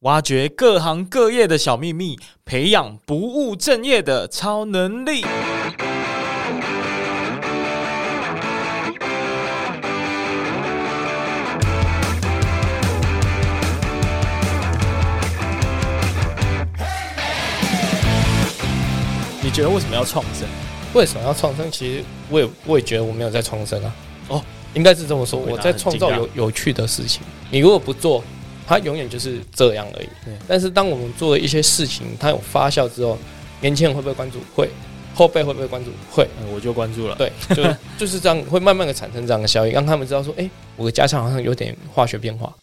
挖掘各行各业的小秘密，培养不务正业的超能力。你觉得为什么要创生？为什么要创生？其实我也我也觉得我没有在创生啊。哦，应该是这么说，我在创造有有趣的事情。你如果不做。它永远就是这样而已。但是当我们做了一些事情，它有发酵之后，年轻人会不会关注？会。后辈会不会关注？会。我就关注了。对，就 就是这样，会慢慢的产生这样的效应，让他们知道说，哎，我的家乡好像有点化学变化。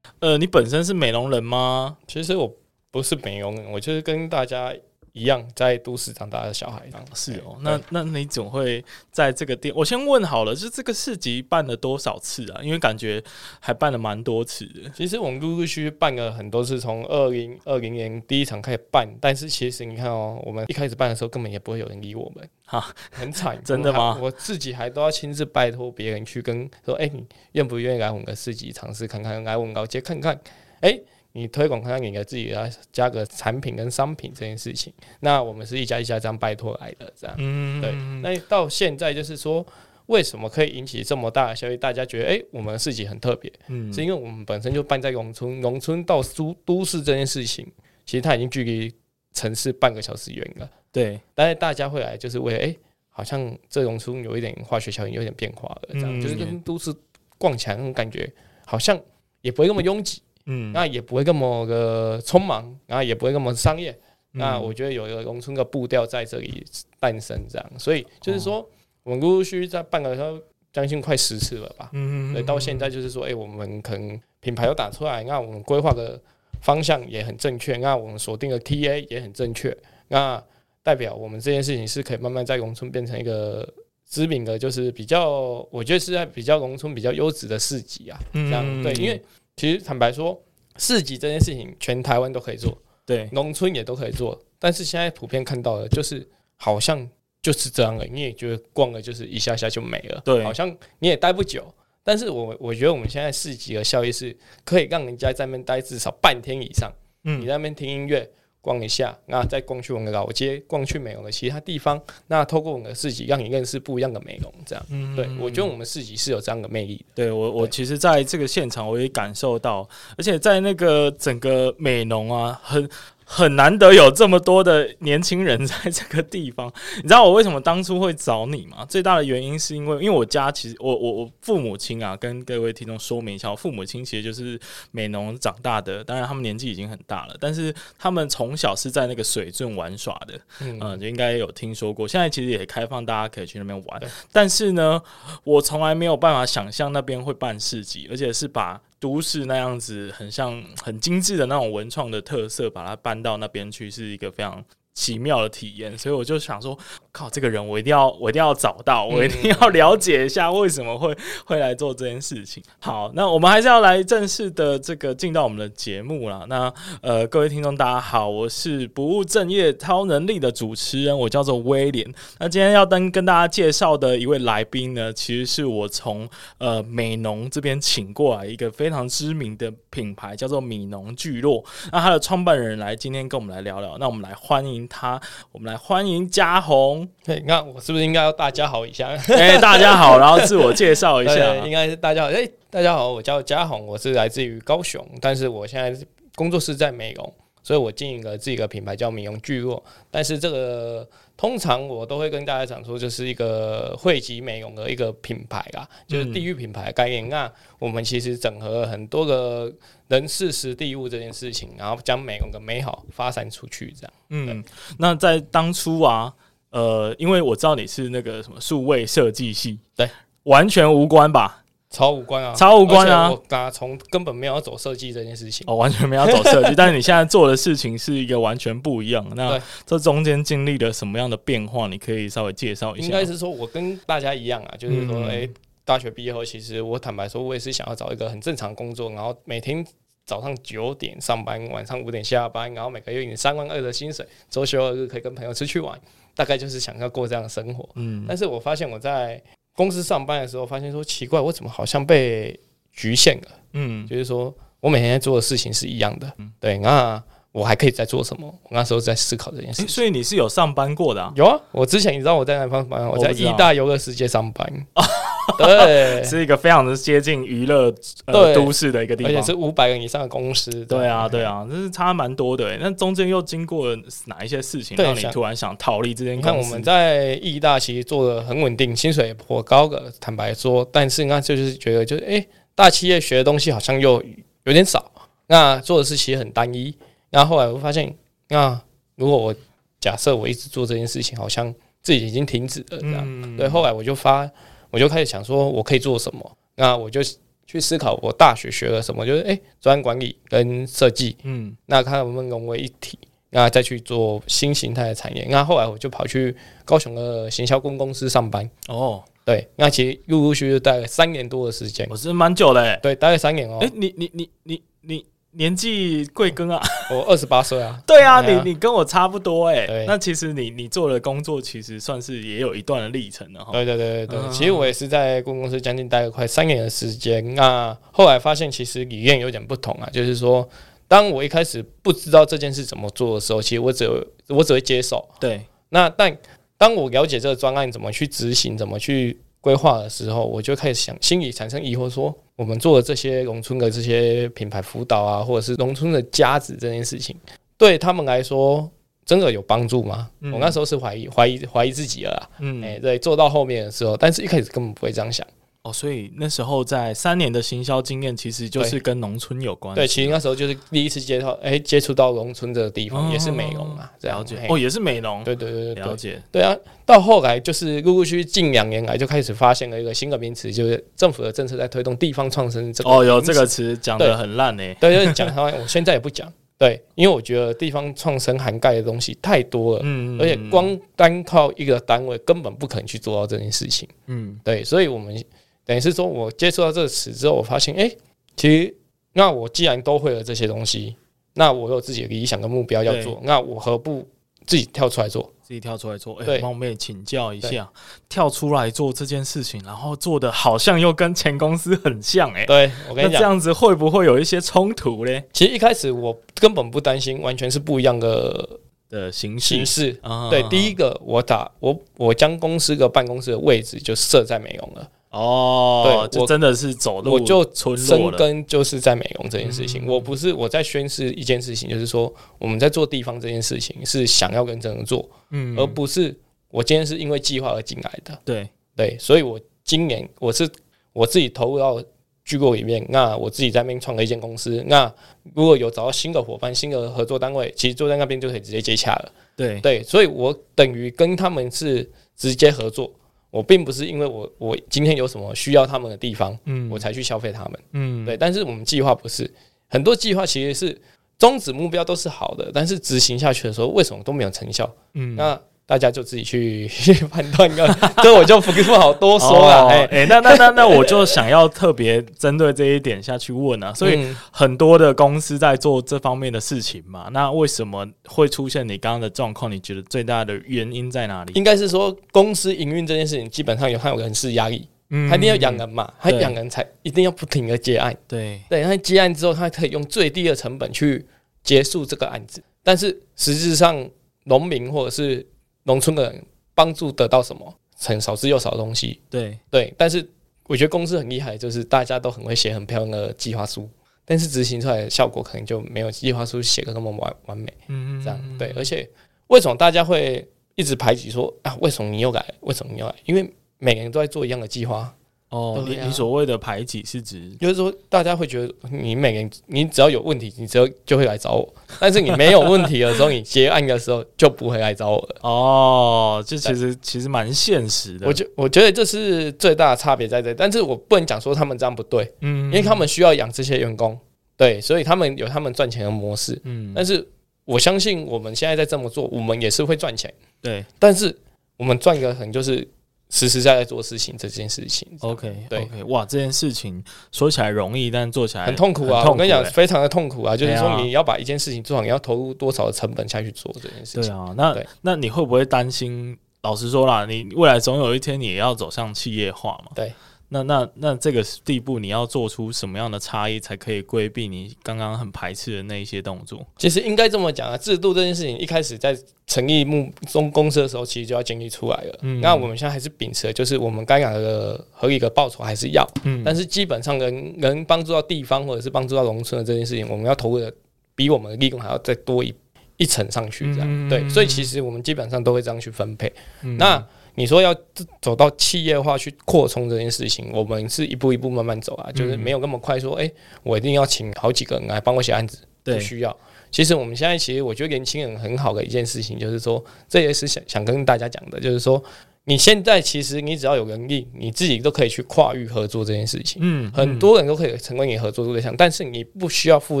呃，你本身是美容人吗？其实我不是美容人，我就是跟大家。一样在都市长大的小孩，是哦。那那你总会在这个店？我先问好了，就是这个市集办了多少次啊？因为感觉还办了蛮多次的。其实我们陆陆续续办了很多次，从二零二零年第一场开始办，但是其实你看哦，我们一开始办的时候根本也不会有人理我们，哈，很惨。真的吗？我自己还都要亲自拜托别人去跟说，哎，你愿不愿意来我们的市集尝试看看，来我们老街看看？哎。你推广看看，你给自己来加个产品跟商品这件事情，那我们是一家一家这样拜托来的，这样，嗯，对。那到现在就是说，为什么可以引起这么大的效益？大家觉得，哎、欸，我们的市集很特别，嗯，是因为我们本身就办在农村，农村到都都市这件事情，其实它已经距离城市半个小时远了，对。但是大家会来，就是为了，哎、欸，好像这农村有一点化学效应，有点变化了，这样，嗯、就是跟都市逛起来那种感觉，好像也不会那么拥挤。嗯，那也不会那么的匆忙，然后也不会那么商业。嗯、那我觉得有一个农村的步调在这里诞生，这样，所以就是说，哦、我们陆陆续续在办了它将近快十次了吧。嗯嗯。到现在就是说，哎、欸，我们可能品牌都打出来，那我们规划的方向也很正确，那我们锁定的 TA 也很正确，那代表我们这件事情是可以慢慢在农村变成一个知名的，就是比较，我觉得是在比较农村比较优质的市集啊。这样、嗯、对，因为。其实坦白说，市集这件事情全台湾都可以做，对，农村也都可以做。但是现在普遍看到的，就是好像就是这样了。你也觉得逛了就是一下下就没了，对，好像你也待不久。但是我我觉得我们现在市集的效益是可以让人家在那边待至少半天以上。嗯，你在那边听音乐。逛一下，那再逛去我们的老街，逛去美容的其他地方。那透过我们的市集，让你认识不一样的美容，这样。嗯，对，我觉得我们市集是有这样的魅力的。对我，我其实在这个现场我也感受到，而且在那个整个美容啊，很。很难得有这么多的年轻人在这个地方，你知道我为什么当初会找你吗？最大的原因是因为，因为我家其实我我我父母亲啊，跟各位听众说明一下，我父母亲其实就是美农长大的，当然他们年纪已经很大了，但是他们从小是在那个水圳玩耍的，嗯，嗯，就应该有听说过。现在其实也开放，大家可以去那边玩，但是呢，我从来没有办法想象那边会办市集，而且是把。都市那样子很像很精致的那种文创的特色，把它搬到那边去，是一个非常奇妙的体验，所以我就想说，靠，这个人我一定要，我一定要找到，我一定要了解一下为什么会 会来做这件事情。好，那我们还是要来正式的这个进到我们的节目了。那呃，各位听众大家好，我是不务正业超能力的主持人，我叫做威廉。那今天要跟跟大家介绍的一位来宾呢，其实是我从呃美农这边请过来一个非常知名的品牌，叫做米农聚落。那他的创办人来今天跟我们来聊聊，那我们来欢迎。他，我们来欢迎嘉宏。对，那我是不是应该要大家好一下？哎、欸，大家好，然后自我介绍一下。应该是大家好，哎、欸，大家好，我叫嘉宏，我是来自于高雄，但是我现在工作室在美容，所以我经营了自己的品牌叫美容聚落。但是这个通常我都会跟大家讲说，就是一个汇集美容的一个品牌啦，就是地域品牌的概念。嗯、那我们其实整合了很多个。人事实地物这件事情，然后将美容的美好发散出去，这样。嗯，那在当初啊，呃，因为我知道你是那个什么数位设计系，对，完全无关吧？超无关啊，超无关啊！我刚从根本没有要走设计这件事情，哦，完全没有走设计，但是你现在做的事情是一个完全不一样。那这中间经历了什么样的变化？你可以稍微介绍一下。应该是说我跟大家一样啊，就是说，哎、嗯。大学毕业后，其实我坦白说，我也是想要找一个很正常工作，然后每天早上九点上班，晚上五点下班，然后每个月领三万二的薪水，周休二日可以跟朋友出去玩，大概就是想要过这样的生活。嗯，但是我发现我在公司上班的时候，发现说奇怪，我怎么好像被局限了？嗯，就是说。我每天在做的事情是一样的，嗯、对，那我还可以再做什么？我那时候在思考这件事情。欸、所以你是有上班过的啊？有啊，我之前你知道我在哪方上班？我在意大游乐世界上班。对，是一个非常的接近娱乐呃都市的一个地方，而且是五百人以上的公司。对啊，对啊，这是差蛮多的。那中间又经过了哪一些事情，让你突然想逃离这间公司？看我们在义大其实做的很稳定，薪水也颇高的，坦白说。但是那就是觉得，就是哎、欸，大企业学的东西好像又有点少，那做的事其实很单一。那后来我发现，那如果我假设我一直做这件事情，好像自己已经停止了这样。嗯、对，后来我就发。我就开始想说，我可以做什么？那我就去思考，我大学学了什么？就是诶，专案管理跟设计，嗯，那看能不能融为一体，那再去做新形态的产业。那后来我就跑去高雄的行销公公司上班。哦，对，那其实陆陆续续待了三年多的时间，我是蛮久嘞，对，待了三年哦。诶，你你你你你。年纪贵庚啊？我二十八岁啊。对啊，你你跟我差不多哎、欸。那其实你你做的工作其实算是也有一段的历程了哈。对对对对对，其实我也是在顾问公司将近待了快三年的时间。那后来发现其实理念有点不同啊，就是说，当我一开始不知道这件事怎么做的时候，其实我只我只会接受。对。那但当我了解这个专案怎么去执行，怎么去规划的时候，我就开始想，心里产生疑惑说。我们做的这些农村的这些品牌辅导啊，或者是农村的家子这件事情，对他们来说真的有帮助吗？嗯、我那时候是怀疑、怀疑、怀疑自己了啦。嗯，哎、欸，对，做到后面的时候，但是一开始根本不会这样想。哦，所以那时候在三年的行销经验，其实就是跟农村有关。对，其实那时候就是第一次接触，哎、欸，接触到农村这个地方，哦、也是美容嘛，这样了解。哦，也是美容。对对对对，了解。对啊，到后来就是陆陆续续近两年来就开始发现了一个新的名词，就是政府的政策在推动地方创生这个。哦，有这个词讲的很烂呢。对，就是讲它，我现在也不讲。对，因为我觉得地方创生涵盖的东西太多了，嗯，而且光单靠一个单位根本不可能去做到这件事情。嗯，对，所以我们。等于是说，我接触到这个词之后，我发现，哎，其实那我既然都会了这些东西，那我有自己的理想跟目标要做，那我何不自己跳出来做？自己跳出来做，哎，帮我们也请教一下，跳出来做这件事情，然后做的好像又跟前公司很像，哎，对，我跟你讲，这样子会不会有一些冲突嘞？其实一开始我根本不担心，完全是不一样的的形式形式。对，第一个，我打我我将公司的办公室的位置就设在美容了。哦，对，我真的是走路，我就深耕就是在美容这件事情。我不是我在宣誓一件事情，就是说我们在做地方这件事情是想要跟真人做，嗯，而不是我今天是因为计划而进来的。对对，所以我今年我是我自己投入到聚落里面，那我自己在那边创了一间公司。那如果有找到新的伙伴、新的合作单位，其实坐在那边就可以直接接洽了。对对，所以我等于跟他们是直接合作。我并不是因为我我今天有什么需要他们的地方，嗯，我才去消费他们，嗯，对。但是我们计划不是很多计划，其实是终止目标都是好的，但是执行下去的时候，为什么都没有成效？嗯，那。大家就自己去 判断，个，这我就不不好多说了。哎哎，那那那那我就想要特别针对这一点下去问啊。所以很多的公司在做这方面的事情嘛，那为什么会出现你刚刚的状况？你觉得最大的原因在哪里？应该是说公司营运这件事情，基本上有它有人事压力，嗯，他一定要养人嘛，他养人才一定要不停的接案，对对，他接案之后，他可以用最低的成本去结束这个案子，但是实质上农民或者是农村的人帮助得到什么？很少之又少的东西。对对，但是我觉得公司很厉害，就是大家都很会写很漂亮的计划书，但是执行出来的效果可能就没有计划书写的那么完完美。嗯嗯，这样对。而且为什么大家会一直排挤说啊？为什么你又来？为什么你又来？因为每个人都在做一样的计划。哦，你你所谓的排挤是指，就是说大家会觉得你每个人，你只要有问题，你只要就会来找我；但是你没有问题的时候，你结案的时候就不会来找我了。哦，这其实其实蛮现实的。我觉我觉得这是最大的差别在这，但是我不能讲说他们这样不对，嗯，因为他们需要养这些员工，对，所以他们有他们赚钱的模式，嗯，但是我相信我们现在在这么做，我们也是会赚钱，对，但是我们赚一个可能就是。实实在在做事情这件事情，OK，对，okay, 哇，这件事情说起来容易，但做起来很痛苦啊！苦欸、我跟你讲，非常的痛苦啊！就是说，你要把一件事情做好，你要投入多少的成本下去做这件事情？对啊，那那你会不会担心？老实说啦，你未来总有一天你也要走向企业化嘛？对。那那那这个地步，你要做出什么样的差异，才可以规避你刚刚很排斥的那一些动作？其实应该这么讲啊，制度这件事情一开始在成立目中公司的时候，其实就要建立出来了。嗯，那我们现在还是秉持的就是我们该有的合理的报酬还是要，嗯，但是基本上能能帮助到地方或者是帮助到农村的这件事情，我们要投入的比我们的利润还要再多一一层上去，这样、嗯、对。所以其实我们基本上都会这样去分配。嗯、那你说要走到企业化去扩充这件事情，我们是一步一步慢慢走啊，就是没有那么快说，哎、欸，我一定要请好几个人来帮我写案子，不需要。其实我们现在其实我觉得年轻人很好的一件事情，就是说，这也是想想跟大家讲的，就是说，你现在其实你只要有能力，你自己都可以去跨域合作这件事情。嗯，很多人都可以成为你合作对象，但是你不需要负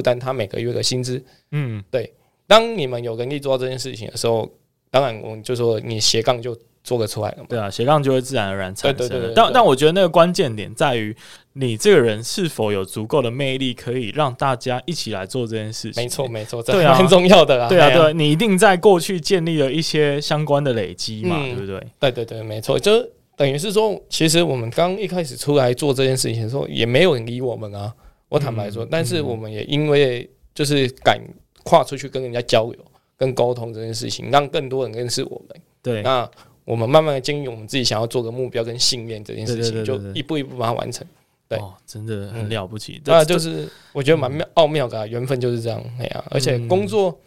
担他每个月的薪资。嗯，对。当你们有能力做到这件事情的时候，当然我们就说你斜杠就。做得出来？对啊，斜杠就会自然而然产生。对对对。但但我觉得那个关键点在于你这个人是否有足够的魅力，可以让大家一起来做这件事情。没错没错，这很重要的啦。对啊对，你一定在过去建立了一些相关的累积嘛，对不对？对对对，没错，就等于是说，其实我们刚一开始出来做这件事情的时候，也没有人理我们啊。我坦白说，但是我们也因为就是敢跨出去跟人家交流、跟沟通这件事情，让更多人认识我们。对，那。我们慢慢的经营我们自己想要做的目标跟信念这件事情，就一步一步把它完成。对，哦，真的很了不起。那就是我觉得蛮妙奥妙的缘分就是这样。哎呀，而且工作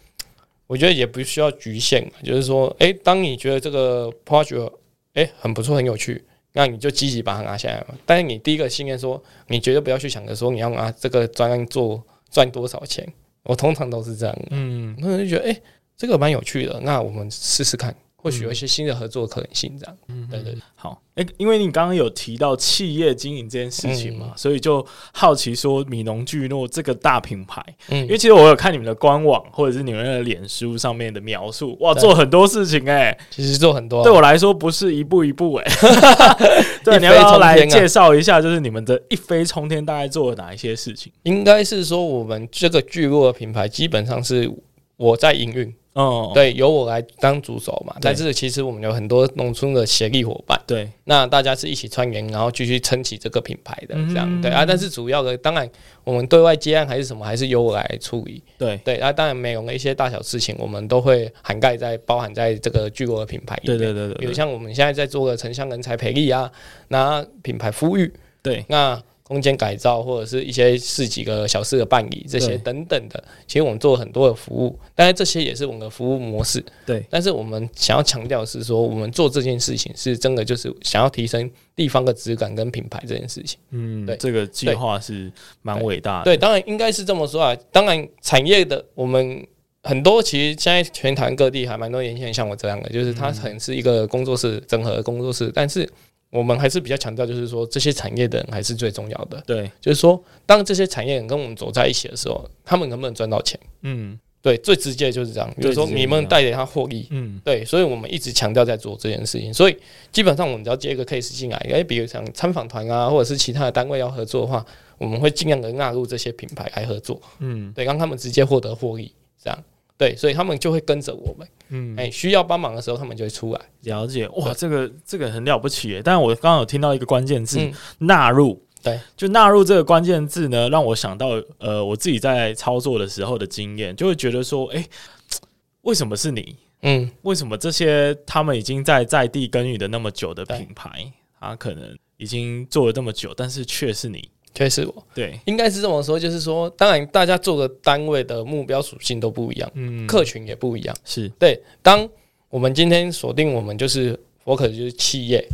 我觉得也不需要局限，就是说，哎，当你觉得这个 project 哎很不错很有趣，那你就积极把它拿下来嘛。但是你第一个信念说，你绝对不要去想着说你要拿这个专案做赚多少钱。我通常都是这样。嗯，那就觉得哎这个蛮有趣的，那我们试试看。或许有一些新的合作可能性，这样。嗯，对对，对。好，诶、欸，因为你刚刚有提到企业经营这件事情嘛，嗯、所以就好奇说，米农聚诺这个大品牌，嗯，因为其实我有看你们的官网或者是你们的脸书上面的描述，哇，做很多事情诶、欸，其实做很多、啊，对我来说不是一步一步诶、欸。对，你要不要来介绍一下，就是你们的一飞冲天大概做了哪一些事情？应该是说，我们这个聚落的品牌基本上是我在营运。哦，对，由我来当主手嘛。但是其实我们有很多农村的协力伙伴，对，那大家是一起串联，然后继续撑起这个品牌的这样，对啊。但是主要的，当然我们对外接案还是什么，还是由我来处理。对对，啊，当然美容的一些大小事情，我们都会涵盖在包含在这个巨国的品牌里面。对对对对，比如像我们现在在做的城乡人才培力啊，那品牌呼吁，对，那。空间改造或者是一些事几个小事的办理，这些等等的，其实我们做了很多的服务，当然这些也是我们的服务模式。对，但是我们想要强调的是说，我们做这件事情是真的就是想要提升地方的质感跟品牌这件事情。嗯，对，这个计划是蛮伟大的。对，当然应该是这么说啊。当然，产业的我们很多，其实现在全台各地还蛮多年轻人像我这样的，就是他可能是一个工作室整合的工作室，但是。我们还是比较强调，就是说这些产业的人还是最重要的。对，就是说，当这些产业人跟我们走在一起的时候，他们能不能赚到钱？嗯，对，最直接就是这样。就是说，你们带给他获利。嗯，对，所以我们一直强调在做这件事情。所以基本上，我们只要接一个 case 进来，哎，比如像参访团啊，或者是其他的单位要合作的话，我们会尽量的纳入这些品牌来合作。嗯，对，让他们直接获得获利，这样。对，所以他们就会跟着我们。嗯，哎，需要帮忙的时候，他们就会出来。了解，哇，这个这个很了不起耶！但是我刚刚有听到一个关键字，纳入。对，就纳入这个关键字呢，让我想到呃，我自己在操作的时候的经验，就会觉得说，哎，为什么是你？嗯，为什么这些他们已经在在地耕耘的那么久的品牌，他可能已经做了那么久，但是却是你？确实，我。对，应该是这么说，就是说，当然，大家做的单位的目标属性都不一样，嗯，客群也不一样，是。对。当我们今天锁定我们就是，我可能就是企业、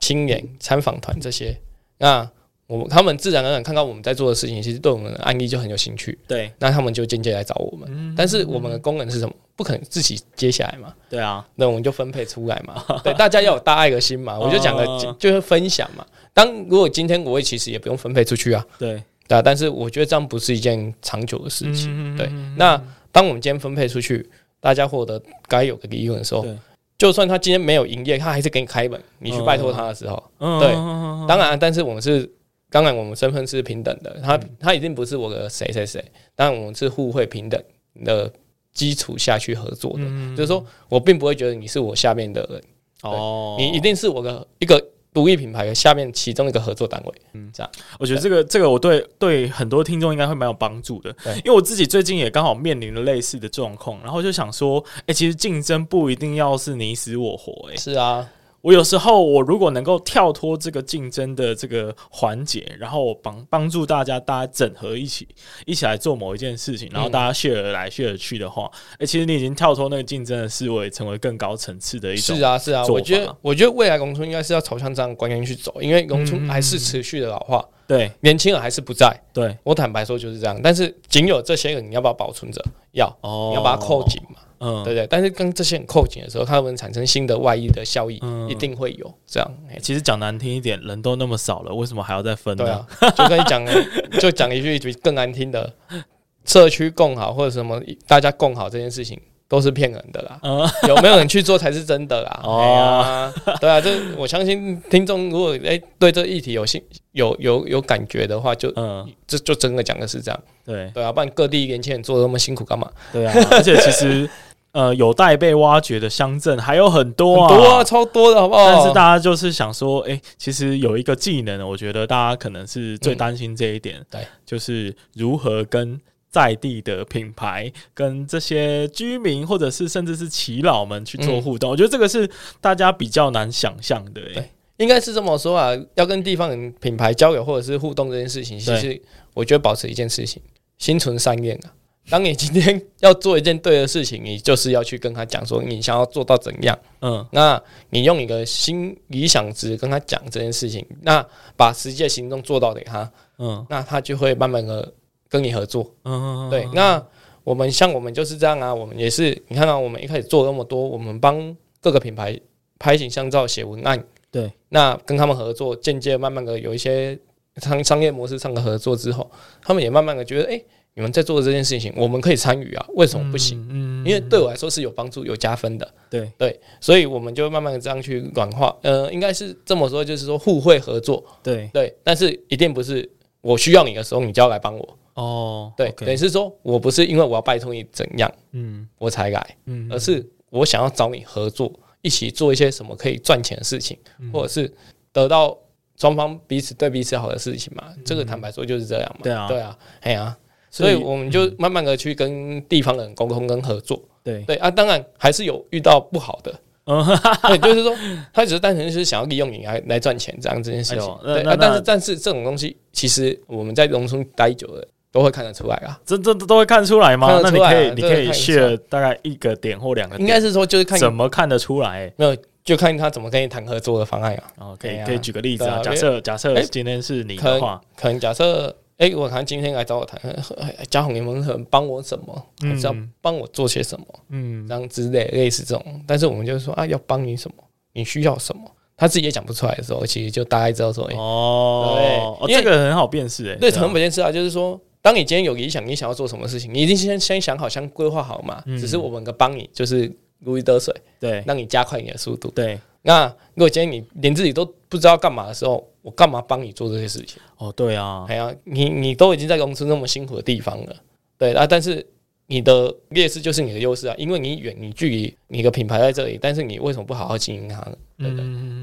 青年、参访团这些，那我们他们自然而然看到我们在做的事情，其实对我们的案例就很有兴趣，对，那他们就间接来找我们。嗯，但是我们的功能是什么？不可能自己接下来嘛？对啊，那我们就分配出来嘛。对，大家要有大爱的心嘛。我就讲个，就是分享嘛。当如果今天我也其实也不用分配出去啊，对对啊，但是我觉得这样不是一件长久的事情。对，那当我们今天分配出去，大家获得该有的利润的时候，就算他今天没有营业，他还是给你开门，你去拜托他的时候，对，当然，但是我们是，当然我们身份是平等的，他他已经不是我的谁谁谁，当然我们是互惠平等的基础下去合作的，就是说我并不会觉得你是我下面的人，哦，你一定是我的一个。独立品牌的下面其中一个合作单位。嗯，这样，我觉得这个这个我对对很多听众应该会蛮有帮助的。因为我自己最近也刚好面临了类似的状况，然后就想说，哎、欸，其实竞争不一定要是你死我活、欸，哎，是啊。我有时候，我如果能够跳脱这个竞争的这个环节，然后帮帮助大家，大家整合一起，一起来做某一件事情，然后大家 share 来 share 去的话，哎、嗯欸，其实你已经跳脱那个竞争的思维，成为更高层次的一种。是啊，是啊，我觉得，我觉得未来农村应该是要朝向这样的观念去走，因为农村还是持续的老化，嗯、对，年轻人还是不在。对，我坦白说就是这样，但是仅有这些人，你要不要保存着？要，哦、你要把它扣紧嘛。嗯，对对，但是跟这些人扣紧的时候，他们产生新的外溢的效益，一定会有这样。其实讲难听一点，人都那么少了，为什么还要再分呢？对啊，就跟你讲，就讲一句比更难听的，社区共好或者什么大家共好这件事情都是骗人的啦。有没有人去做才是真的啦？哦，对啊，这我相信听众如果哎对这个议题有兴有有有感觉的话，就嗯，这就真的讲的是这样。对对啊，不然各地年轻人做的那么辛苦干嘛？对啊，而且其实。呃，有待被挖掘的乡镇还有很多啊，多啊，超多的，好不好？但是大家就是想说，哎、欸，其实有一个技能，我觉得大家可能是最担心这一点，对、嗯，就是如何跟在地的品牌、跟这些居民或者是甚至是耆老们去做互动。嗯、我觉得这个是大家比较难想象的、欸，对，应该是这么说啊。要跟地方人品牌交流或者是互动这件事情，其实我觉得保持一件事情，心存善念啊。当你今天 要做一件对的事情，你就是要去跟他讲说你想要做到怎样，嗯，那你用一个新理想值跟他讲这件事情，那把实际的行动做到给他，嗯，那他就会慢慢的跟你合作，嗯，对。那我们像我们就是这样啊，我们也是，你看到我们一开始做那么多，我们帮各个品牌拍形象照、写文案，对，那跟他们合作，间接慢慢的有一些商商业模式上的合作之后，他们也慢慢的觉得，哎。你们在做的这件事情，我们可以参与啊？为什么不行？嗯，嗯，因为对我来说是有帮助、有加分的。对对，所以我们就慢慢的这样去软化。呃，应该是这么说，就是说互惠合作。对对，但是一定不是我需要你的时候，你就要来帮我。哦，对，等于是说我不是因为我要拜托你怎样，嗯，我才来，嗯，而是我想要找你合作，一起做一些什么可以赚钱的事情，或者是得到双方彼此对彼此好的事情嘛。这个坦白说就是这样嘛。对啊，对啊，哎呀。所以我们就慢慢的去跟地方人沟通跟合作，对。对啊，当然还是有遇到不好的，对，就是说他只是单纯是想要利用你来来赚钱这样这件事情，对啊，但是但是这种东西其实我们在农村待久了都会看得出来啊，这这都会看出来吗？那你可以你可以 share 大概一个点或两个点，应该是说就是看怎么看得出来，没有就看他怎么跟你谈合作的方案啊。哦，可以可以举个例子啊，假设假设今天是你的话，可能假设。哎、欸，我看今天来找我谈，嘉宏，你们可能帮我什么？还是要帮我做些什么？嗯，这样之类类似这种。但是我们就是说啊，要帮你什么？你需要什么？他自己也讲不出来的时候，其实就大概知道说，欸、哦，对，因为这个很好辨识，哎，对，很好辨识啊。就是说，当你今天有理想，你想要做什么事情，你一定先先想好，先规划好嘛。只是我们个帮你，就是如鱼得水，对，让你加快你的速度，对。那如果今天你连自己都不知道干嘛的时候，我干嘛帮你做这些事情？哦，对啊，哎呀，你你都已经在公司那么辛苦的地方了，对啊，但是你的劣势就是你的优势啊，因为你远，你距离你的品牌在这里，但是你为什么不好好经营它呢？对对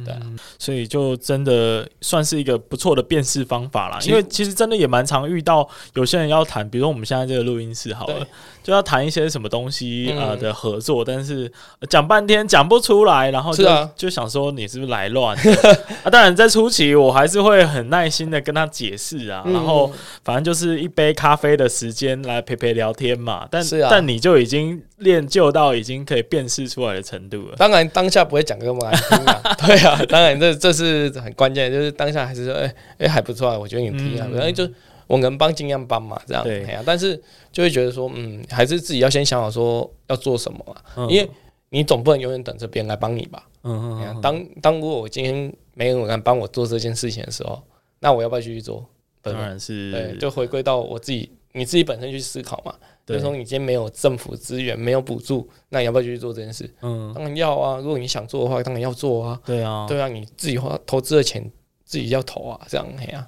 对，所以就真的算是一个不错的辨识方法啦。因为其实真的也蛮常遇到有些人要谈，比如说我们现在这个录音室好了，就要谈一些什么东西啊的合作，但是讲半天讲不出来，然后就就想说你是不是来乱 啊？当然在初期我还是会很耐心的跟他解释啊，然后反正就是一杯咖啡的时间来陪陪聊天嘛。但但你就已经练就到已经可以辨识出来的程度了。当然当下不会讲这么难听啊。对啊，当然这这是很关键，就是当下还是说，哎、欸、哎还不错啊，我觉得你挺啊，然后、嗯、就我能帮尽量帮嘛，这样。对。啊，但是就会觉得说，嗯，还是自己要先想好说要做什么嘛，嗯、因为你总不能永远等着别人来帮你吧，嗯嗯，嗯，当当如果我今天没人敢帮我做这件事情的时候，那我要不要继续做？当然是，对，就回归到我自己，你自己本身去思考嘛。就是说，你今天没有政府资源，没有补助，那你要不要继续做这件事？嗯，当然要啊。如果你想做的话，当然要做啊。对啊，对啊，你自己花投资的钱自己要投啊，这样嘿啊。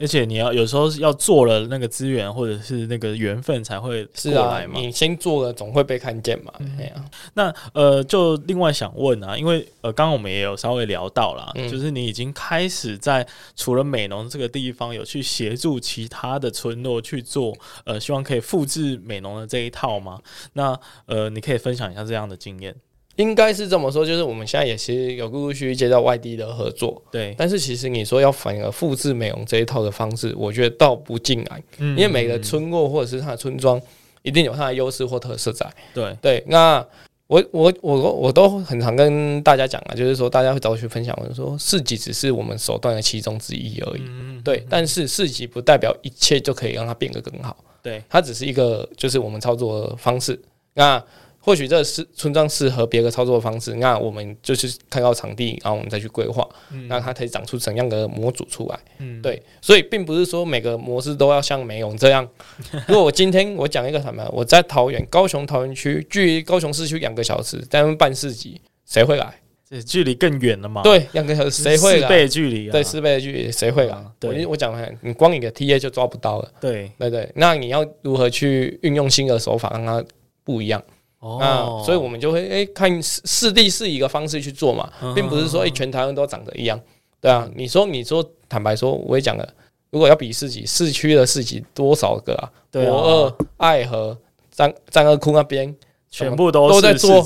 而且你要有时候要做了那个资源或者是那个缘分才会过来嘛。是啊，你先做了总会被看见嘛。嗯啊、那呃，就另外想问啊，因为呃，刚刚我们也有稍微聊到了，嗯、就是你已经开始在除了美浓这个地方有去协助其他的村落去做，呃，希望可以复制美浓的这一套吗？那呃，你可以分享一下这样的经验。应该是这么说，就是我们现在也其实有陆陆续续接到外地的合作，对。但是其实你说要反而复制美容这一套的方式，我觉得倒不尽然，嗯、因为每个村落或者是它的村庄，一定有它的优势或特色在。对对，那我我我我都很常跟大家讲啊，就是说大家会找我去分享，我说市集只是我们手段的其中之一而已。嗯、对，但是市集不代表一切就可以让它变得更好。对，它只是一个就是我们操作的方式。那或许这是村庄适合别的操作方式，那我们就是看到场地，然后我们再去规划，嗯、那它可以长出怎样的模组出来？嗯，对，所以并不是说每个模式都要像美浓这样。如果我今天我讲一个什么，我在桃园高雄桃园区，距离高雄市区两个小时，在那边办市集，谁会来？这距离更远了嘛？对，两个小时谁会来？四倍距离，对，四倍的距离，谁会来？啊、对，我我讲了，你光你的 TA 就抓不到了。对，对对，那你要如何去运用新的手法，让它不一样？哦、那所以我们就会哎、欸、看四地是一个方式去做嘛，并不是说哎、欸、全台湾都长得一样，对啊。你说你说坦白说，我也讲了，如果要比市集，市区的市集多少个啊？对啊，驳二、爱河、张张二窟那边全部都都在做。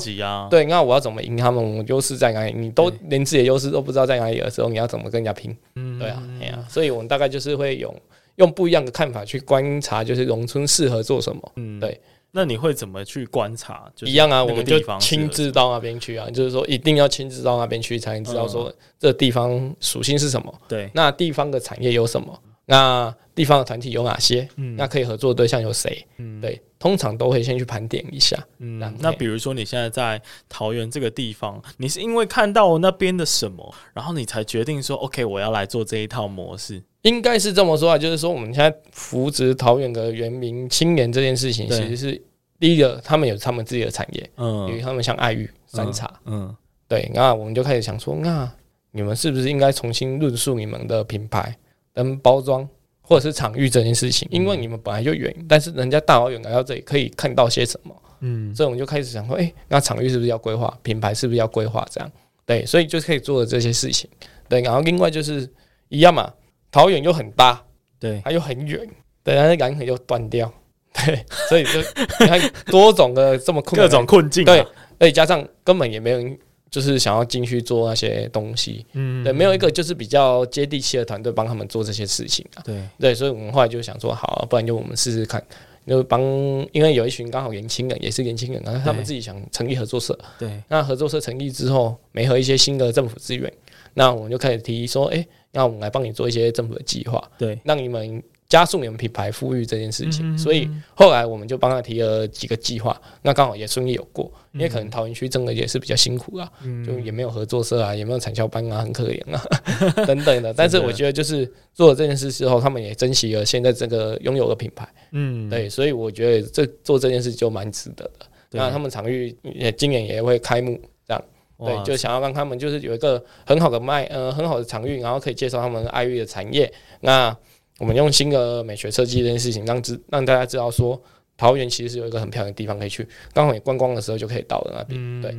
对，那我要怎么赢他们？我优势在哪里？你都连自己的优势都不知道在哪里的时候，你要怎么跟人家拼？嗯，对啊，对啊。所以我们大概就是会有用不一样的看法去观察，就是农村适合做什么。嗯，对。那你会怎么去观察？一样啊，我们就亲自到那边去啊，就是说一定要亲自到那边去，才能知道说这地方属性是什么。对，那地方的产业有什么？那地方的团体有哪些？嗯，那可以合作的对象有谁？嗯，对，通常都会先去盘点一下。嗯，那比如说你现在在桃园这个地方，你是因为看到那边的什么，然后你才决定说，OK，我要来做这一套模式。应该是这么说啊，就是说我们现在扶植桃园的原民青年这件事情，其实是第一个，他们有他们自己的产业，嗯，因为他们像爱玉山茶，嗯，对，那我们就开始想说，那你们是不是应该重新论述你们的品牌跟包装，或者是场域这件事情？因为你们本来就远，但是人家大老远来到这里可以看到些什么？嗯，所以我们就开始想说，哎，那场域是不是要规划？品牌是不是要规划？这样，对，所以就可以做的这些事情，对，然后另外就是一样嘛。桃园又很大，对，它又很远，对，然后感情又断掉，对，所以就你看多种的这么困各种困境，对，而且加上根本也没有人就是想要进去做那些东西，嗯，对，没有一个就是比较接地气的团队帮他们做这些事情啊，对，对，所以我们后来就想说，好，啊不然就我们试试看，就帮，因为有一群刚好年轻人，也是年轻人，然后他们自己想成立合作社，对，那合作社成立之后，没和一些新的政府资源，那我们就开始提议说，哎。那我们来帮你做一些政府的计划，对，让你们加速你们品牌富裕这件事情。所以后来我们就帮他提了几个计划，那刚好也顺利有过。因为可能桃园区真的也是比较辛苦啊，就也没有合作社啊，也没有产销班啊，很可怜啊 等等的。但是我觉得就是做了这件事之后，他们也珍惜了现在这个拥有的品牌，嗯，对，所以我觉得这做这件事就蛮值得的。那他们场域也今年也会开幕。对，就想要让他们就是有一个很好的卖，呃，很好的场域，然后可以介绍他们爱玉的产业。那我们用新的美学设计这件事情，让知让大家知道说，桃园其实是有一个很漂亮的地方可以去，刚好你观光的时候就可以到了那边。嗯、对，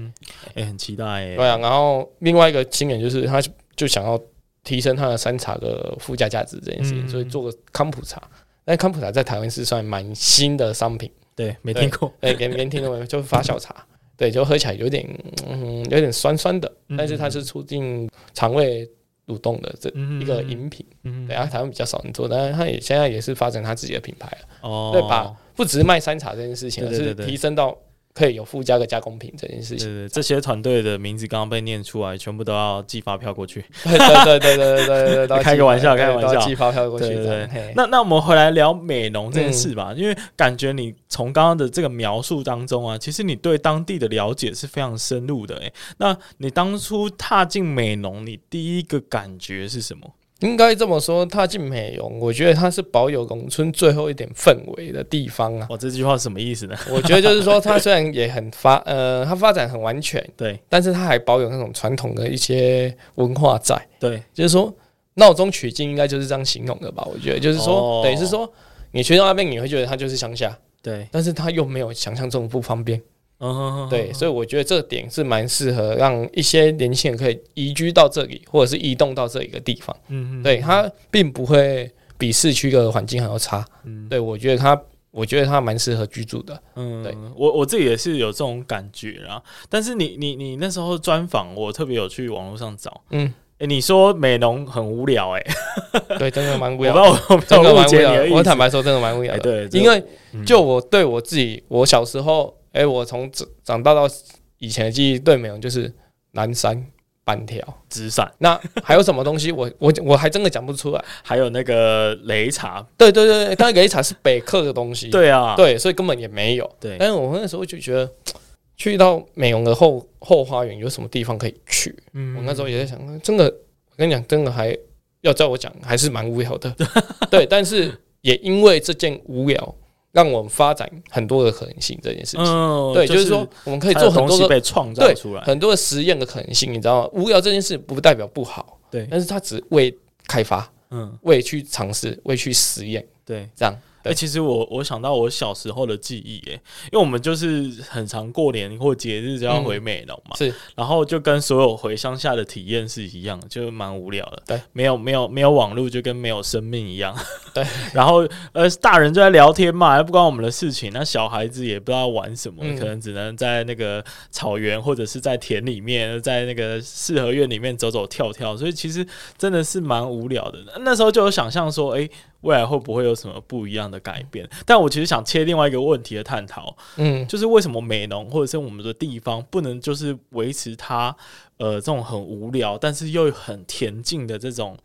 也、欸、很期待、欸。对啊，然后另外一个青年就是，他就想要提升他的山茶的附加价值这件事情，嗯、所以做个康普茶。但康普茶在台湾是算蛮新的商品，对，没听过。哎，给没听过没？就是发酵茶。对，就喝起来有点，嗯，有点酸酸的，但是它是促进肠胃蠕动的这一个饮品。嗯，对啊，台湾比较少人做，但是它也现在也是发展它自己的品牌了。哦，对，把不只是卖山茶这件事情，而是提升到。可以有附加的加工品这件事情，对对，这些团队的名字刚刚被念出来，全部都要寄发票过去。对对对对对对对，开个玩笑，开个玩笑，寄发票过去。对对对。那那我们回来聊美农这件事吧，因为感觉你从刚刚的这个描述当中啊，其实你对当地的了解是非常深入的。哎，那你当初踏进美农，你第一个感觉是什么？应该这么说，它进美容，我觉得它是保有农村最后一点氛围的地方啊。我这句话是什么意思呢？我觉得就是说，它虽然也很发，呃，它发展很完全，对，但是它还保有那种传统的一些文化在。对，就是说，闹中取静，应该就是这样形容的吧？我觉得就是说，哦、等于是说，你去到那边，你会觉得它就是乡下，对，但是它又没有想象中不方便。嗯，对，所以我觉得这个点是蛮适合让一些年轻人可以移居到这里，或者是移动到这一个地方。嗯嗯，对，它并不会比市区的环境还要差。嗯，对，我觉得它，我觉得它蛮适合居住的。嗯，对我我自己也是有这种感觉啦。但是你你你那时候专访，我特别有去网络上找。嗯，哎，你说美容很无聊，哎，对，真的蛮无聊。真的蛮无聊。我坦白说，真的蛮无聊。对，因为就我对我自己，我小时候。哎、欸，我从长长大到以前的记忆，对美容，就是南山板条直伞。那还有什么东西？我我我还真的讲不出来。还有那个擂茶，对对对，但擂茶是北客的东西。对啊，对，所以根本也没有。对，但是我那时候就觉得，去到美容的后后花园有什么地方可以去？嗯，我那时候也在想，真的，我跟你讲，真的还要叫我讲，还是蛮无聊的。对，但是也因为这件无聊。让我们发展很多的可能性，这件事情，嗯、对，就是说我们可以做很多的被创造出来，很多的实验的可能性，你知道吗？无聊这件事不代表不好，对，但是它只为开发，嗯，为去尝试，为去实验，对，这样。哎、欸，其实我我想到我小时候的记忆，哎，因为我们就是很常过年或节日就要回美浓嘛，嗯、是，然后就跟所有回乡下的体验是一样，就蛮无聊的，对，没有没有没有网络，就跟没有生命一样，对，然后呃，大人就在聊天嘛，又不关我们的事情，那小孩子也不知道玩什么，嗯、可能只能在那个草原或者是在田里面，在那个四合院里面走走跳跳，所以其实真的是蛮无聊的。那时候就有想象说，哎、欸。未来会不会有什么不一样的改变？但我其实想切另外一个问题的探讨，嗯，就是为什么美农或者是我们的地方不能就是维持它呃这种很无聊但是又很恬静的这种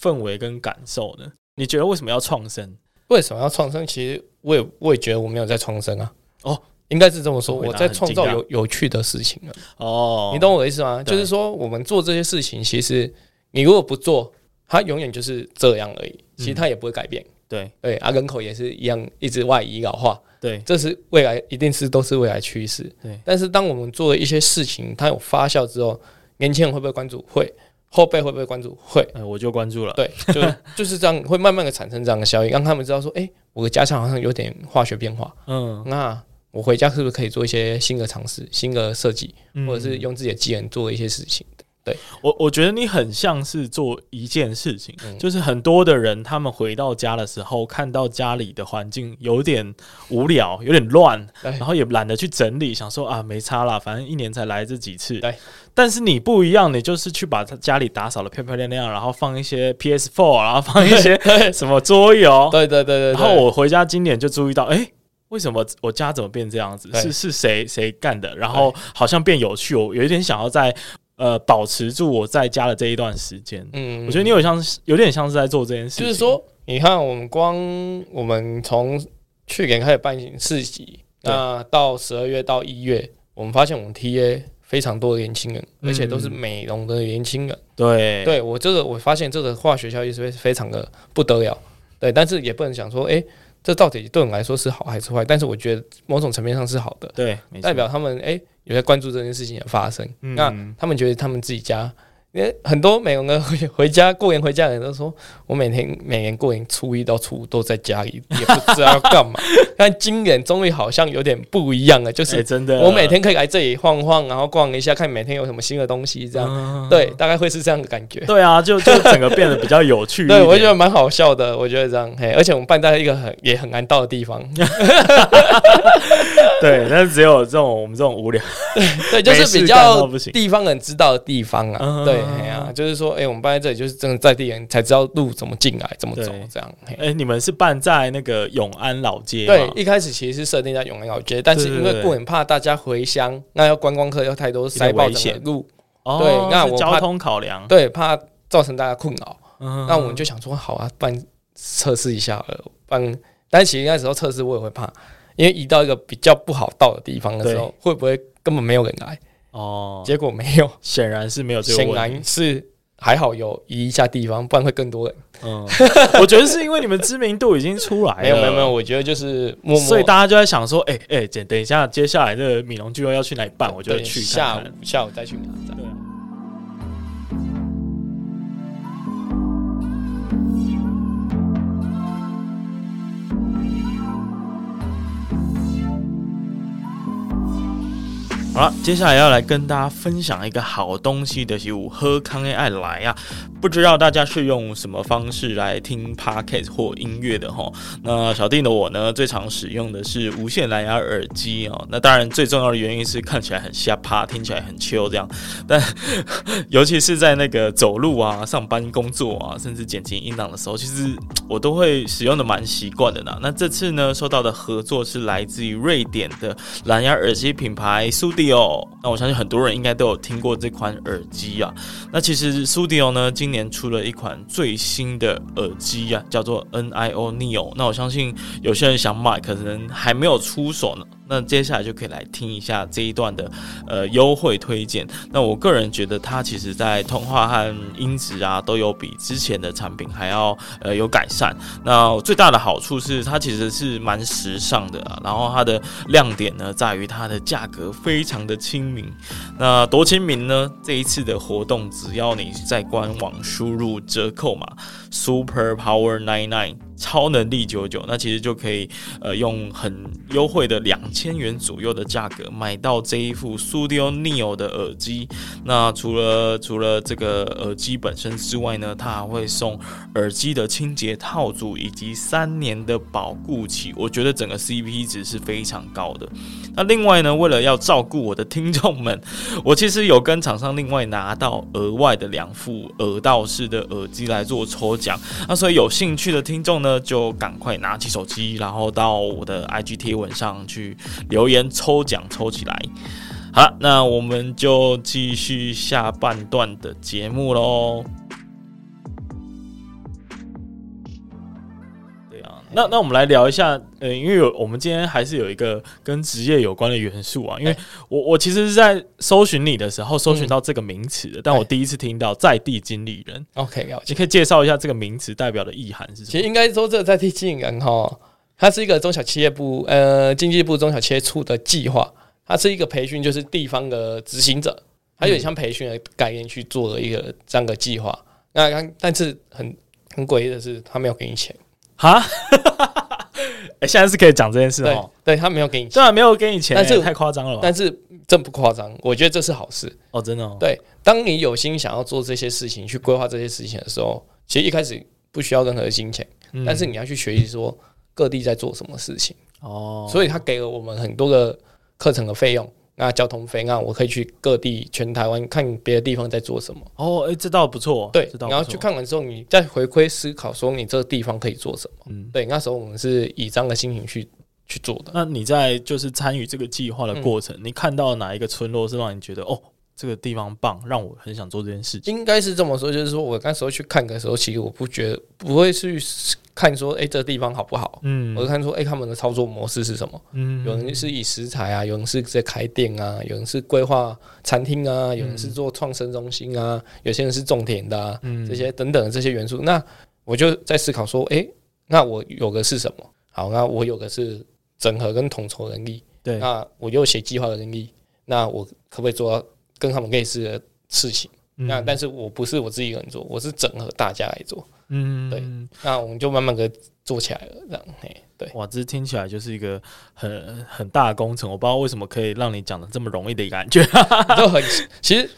氛围跟感受呢？你觉得为什么要创生？为什么要创生？其实我也我也觉得我没有在创生啊。哦，应该是这么说，我在创造有有趣的事情啊。哦，你懂我的意思吗？就是说我们做这些事情，其实你如果不做。它永远就是这样而已，其实它也不会改变。嗯、对对，啊，人口也是一样，一直外移老化。对，这是未来，一定是都是未来趋势。对，但是当我们做了一些事情，它有发酵之后，年轻人会不会关注？会，后辈会不会关注？会。嗯、我就关注了。对，就就是这样，会慢慢的产生这样的效应，让他们知道说，哎、欸，我的家乡好像有点化学变化。嗯，那我回家是不是可以做一些新的尝试、新的设计，或者是用自己的技能做一些事情？对我，我觉得你很像是做一件事情，嗯、就是很多的人他们回到家的时候，看到家里的环境有点无聊，有点乱，然后也懒得去整理，想说啊，没差啦，反正一年才来这几次。对，但是你不一样，你就是去把他家里打扫的漂漂亮亮，然后放一些 PS4，然后放一些什么桌游。对对对对。然后我回家今年就注意到，哎、欸，为什么我家怎么变这样子？是是谁谁干的？然后好像变有趣，我有一点想要在。呃，保持住我在家的这一段时间，嗯，我觉得你有像是有点像是在做这件事，就是说，你看，我们光我们从去年开始办市集，那到十二月到一月，我们发现我们 TA 非常多的年轻人，而且都是美容的年轻人，对，对我这个我发现这个化学效益是非常的不得了，对，但是也不能想说，哎，这到底对我们来说是好还是坏？但是我觉得某种层面上是好的，对，代表他们哎。有在关注这件事情的发生，嗯、那他们觉得他们自己家，因为很多美容的回 回家过年回家的人都说，我每天每年过年初一到初五都在家里，也不知道要干嘛。但今年终于好像有点不一样了，就是真的，我每天可以来这里晃晃，然后逛一下，看每天有什么新的东西，这样，嗯、对，大概会是这样的感觉。对啊，就就整个变得比较有趣。对，我觉得蛮好笑的，我觉得这样，嘿，而且我们办在一个很也很难到的地方。对，但是只有这种我们这种无聊，对，就是比较地方人知道的地方啊。对，哎呀，就是说，哎，我们办在这里，就是真的在地人才知道路怎么进来，怎么走，这样。哎，你们是办在那个永安老街？对，一开始其实是设定在永安老街，但是因为过很怕大家回乡，那要观光客要太多塞爆整个路，对，那我交通考量，对，怕造成大家困扰，那我们就想说，好啊，办测试一下，办，但其实那时候测试我也会怕。因为移到一个比较不好到的地方的时候，会不会根本没有人来？哦，结果没有，显然是没有这个问题。显然是还好有移一下地方，不然会更多人。嗯，我觉得是因为你们知名度已经出来了。没有没有没有，我觉得就是默默，所以大家就在想说，哎哎，等等一下，接下来这个米龙聚会要去哪里办？我就去下午下午再去哪？好了，接下来要来跟大家分享一个好东西的，是喝康 A 爱来啊！不知道大家是用什么方式来听 Podcast 或音乐的哈？那小弟的我呢，最常使用的是无线蓝牙耳机哦。那当然最重要的原因是看起来很下趴，听起来很 chill 这样。但 尤其是在那个走路啊、上班工作啊，甚至剪辑音档的时候，其实我都会使用的蛮习惯的呢。那这次呢，收到的合作是来自于瑞典的蓝牙耳机品牌 Studio。那我相信很多人应该都有听过这款耳机啊。那其实 Studio 呢，今年年出了一款最新的耳机啊，叫做 NIO Neo。那我相信有些人想买，可能还没有出手呢。那接下来就可以来听一下这一段的呃优惠推荐。那我个人觉得它其实在通话和音质啊都有比之前的产品还要呃有改善。那最大的好处是它其实是蛮时尚的啊，然后它的亮点呢在于它的价格非常的亲民。那多亲民呢？这一次的活动只要你在官网输入折扣码 Super Power Nine Nine。超能力九九，那其实就可以呃用很优惠的两千元左右的价格买到这一副 Studio Neo 的耳机。那除了除了这个耳机本身之外呢，它还会送耳机的清洁套组以及三年的保固期。我觉得整个 CP 值是非常高的。那另外呢，为了要照顾我的听众们，我其实有跟厂商另外拿到额外的两副耳道式的耳机来做抽奖。那所以有兴趣的听众呢，呢，就赶快拿起手机，然后到我的 IG 贴文上去留言抽奖抽起来。好了，那我们就继续下半段的节目喽。那那我们来聊一下，呃，因为有我们今天还是有一个跟职业有关的元素啊。因为我我其实是在搜寻你的时候搜寻到这个名词的，嗯，但我第一次听到在地经理人。OK，你可以介绍一下这个名词代表的意涵是什么？其实应该说，这个在地经理人哈，它是一个中小企业部呃经济部中小企业处的计划，它是一个培训，就是地方的执行者，它有点像培训的概念去做的一个这样的计划。那但但是很很诡异的是，他没有给你钱。哈，哎，现在是可以讲这件事哦。对，他没有给你钱，对啊，没有给你钱，但是太夸张了吧？但是真不夸张，我觉得这是好事哦，真的哦。对，当你有心想要做这些事情，去规划这些事情的时候，其实一开始不需要任何的金钱，但是你要去学习说各地在做什么事情哦。所以他给了我们很多的课程的费用。那交通费，那我可以去各地全台湾看别的地方在做什么。哦，哎、欸，这倒不错。对，然后去看完之后，你再回馈思考，说你这个地方可以做什么。嗯，对，那时候我们是以这样的心情去去做的。那你在就是参与这个计划的过程，嗯、你看到哪一个村落是让你觉得哦，这个地方棒，让我很想做这件事情？应该是这么说，就是说我那时候去看的时候，其实我不觉得不会去。看说，哎、欸，这个地方好不好？嗯，我就看说，哎、欸，他们的操作模式是什么？嗯，有人是以食材啊，有人是在开店啊，有人是规划餐厅啊，有人是做创生中心啊，有些人是种田的啊，嗯，这些等等的这些元素。那我就在思考说，哎、欸，那我有个是什么？好，那我有个是整合跟统筹能力。对，那我又写计划的能力。那我可不可以做到跟他们类似的事情？嗯、那但是我不是我自己一个人做，我是整合大家来做。嗯，对，那我们就慢慢的做起来了，这样，嘿，对，哇，这听起来就是一个很很大的工程，我不知道为什么可以让你讲的这么容易的一个感觉，都很，其实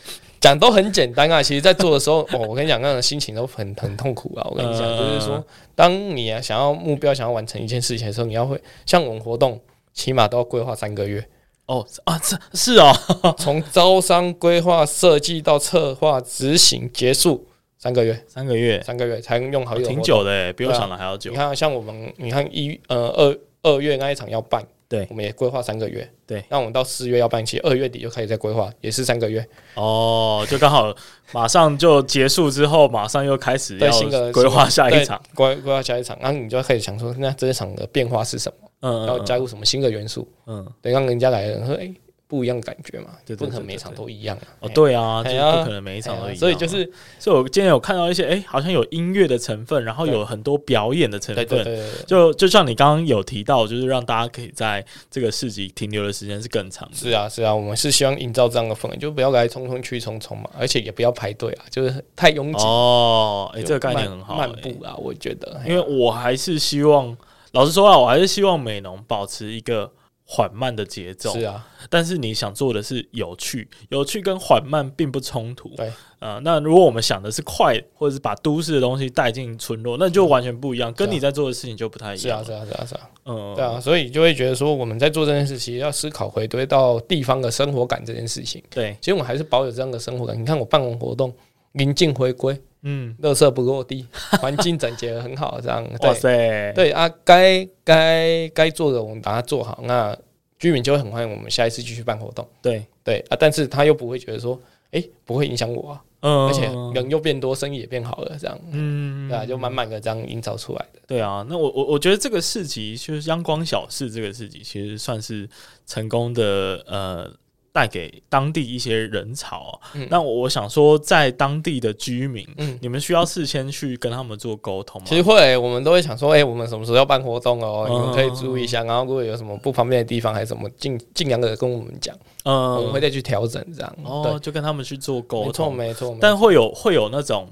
讲都很简单啊，其实，在做的时候，哦，我跟你讲，那种心情都很很痛苦啊，我跟你讲，就是说，当你啊想要目标想要完成一件事情的时候，你要会像我们活动，起码都要规划三个月，哦，啊，这是哦，从招商规划设计到策划执行结束。三个月，三个月，三个月才能用好，挺久的诶，比我想的还要久。你看，像我们，你看一呃二二月那一场要办，对，我们也规划三个月，对。那我们到四月要办，其实二月底就开始在规划，也是三个月。哦，就刚好马上就结束之后，马上又开始要规划下一场，规规划下一场，然后你就开始想说，那这一场的变化是什么？嗯，要加入什么新的元素？嗯，等让人家来了说，哎。不一样的感觉嘛，就不可能每场都一样哦，对啊，就不可能每一场都一样。所以就是，所以我今天有看到一些，哎，好像有音乐的成分，然后有很多表演的成分。对对对。就就像你刚刚有提到，就是让大家可以在这个市集停留的时间是更长的。是啊，是啊，我们是希望营造这样的氛围，就不要来匆匆去匆匆嘛，而且也不要排队啊，就是太拥挤。哦，哎，这个概念很好。漫步啊，我觉得，因为我还是希望，老实说啊，我还是希望美农保持一个。缓慢的节奏，是啊，但是你想做的是有趣，有趣跟缓慢并不冲突。对，呃，那如果我们想的是快，或者是把都市的东西带进村落，那就完全不一样，跟你在做的事情就不太一样。是啊，是啊，是啊，是啊，嗯，对啊，所以就会觉得说，我们在做这件事，其实要思考回归到地方的生活感这件事情。对，其实我们还是保有这样的生活感。你看，我办完活动，临近回归。嗯，垃圾不落地，环境整洁很好，这样。哇塞，对啊，该该该做的我们把它做好，那居民就会很欢迎我们下一次继续办活动。对对啊，但是他又不会觉得说，哎、欸，不会影响我啊，嗯，而且人又变多，生意也变好了，这样。嗯，对啊，就慢慢的这样营造出来的。对啊，那我我我觉得这个市集就是阳光小市这个市集，其实算是成功的，呃。带给当地一些人潮，嗯、那我想说，在当地的居民，嗯、你们需要事先去跟他们做沟通吗？其实会，我们都会想说，哎、欸，我们什么时候要办活动哦？嗯、你们可以注意一下，然后如果有什么不方便的地方，还是什么，尽尽量的跟我们讲，嗯，我们会再去调整这样。哦，就跟他们去做沟通，没错没错。但会有会有那种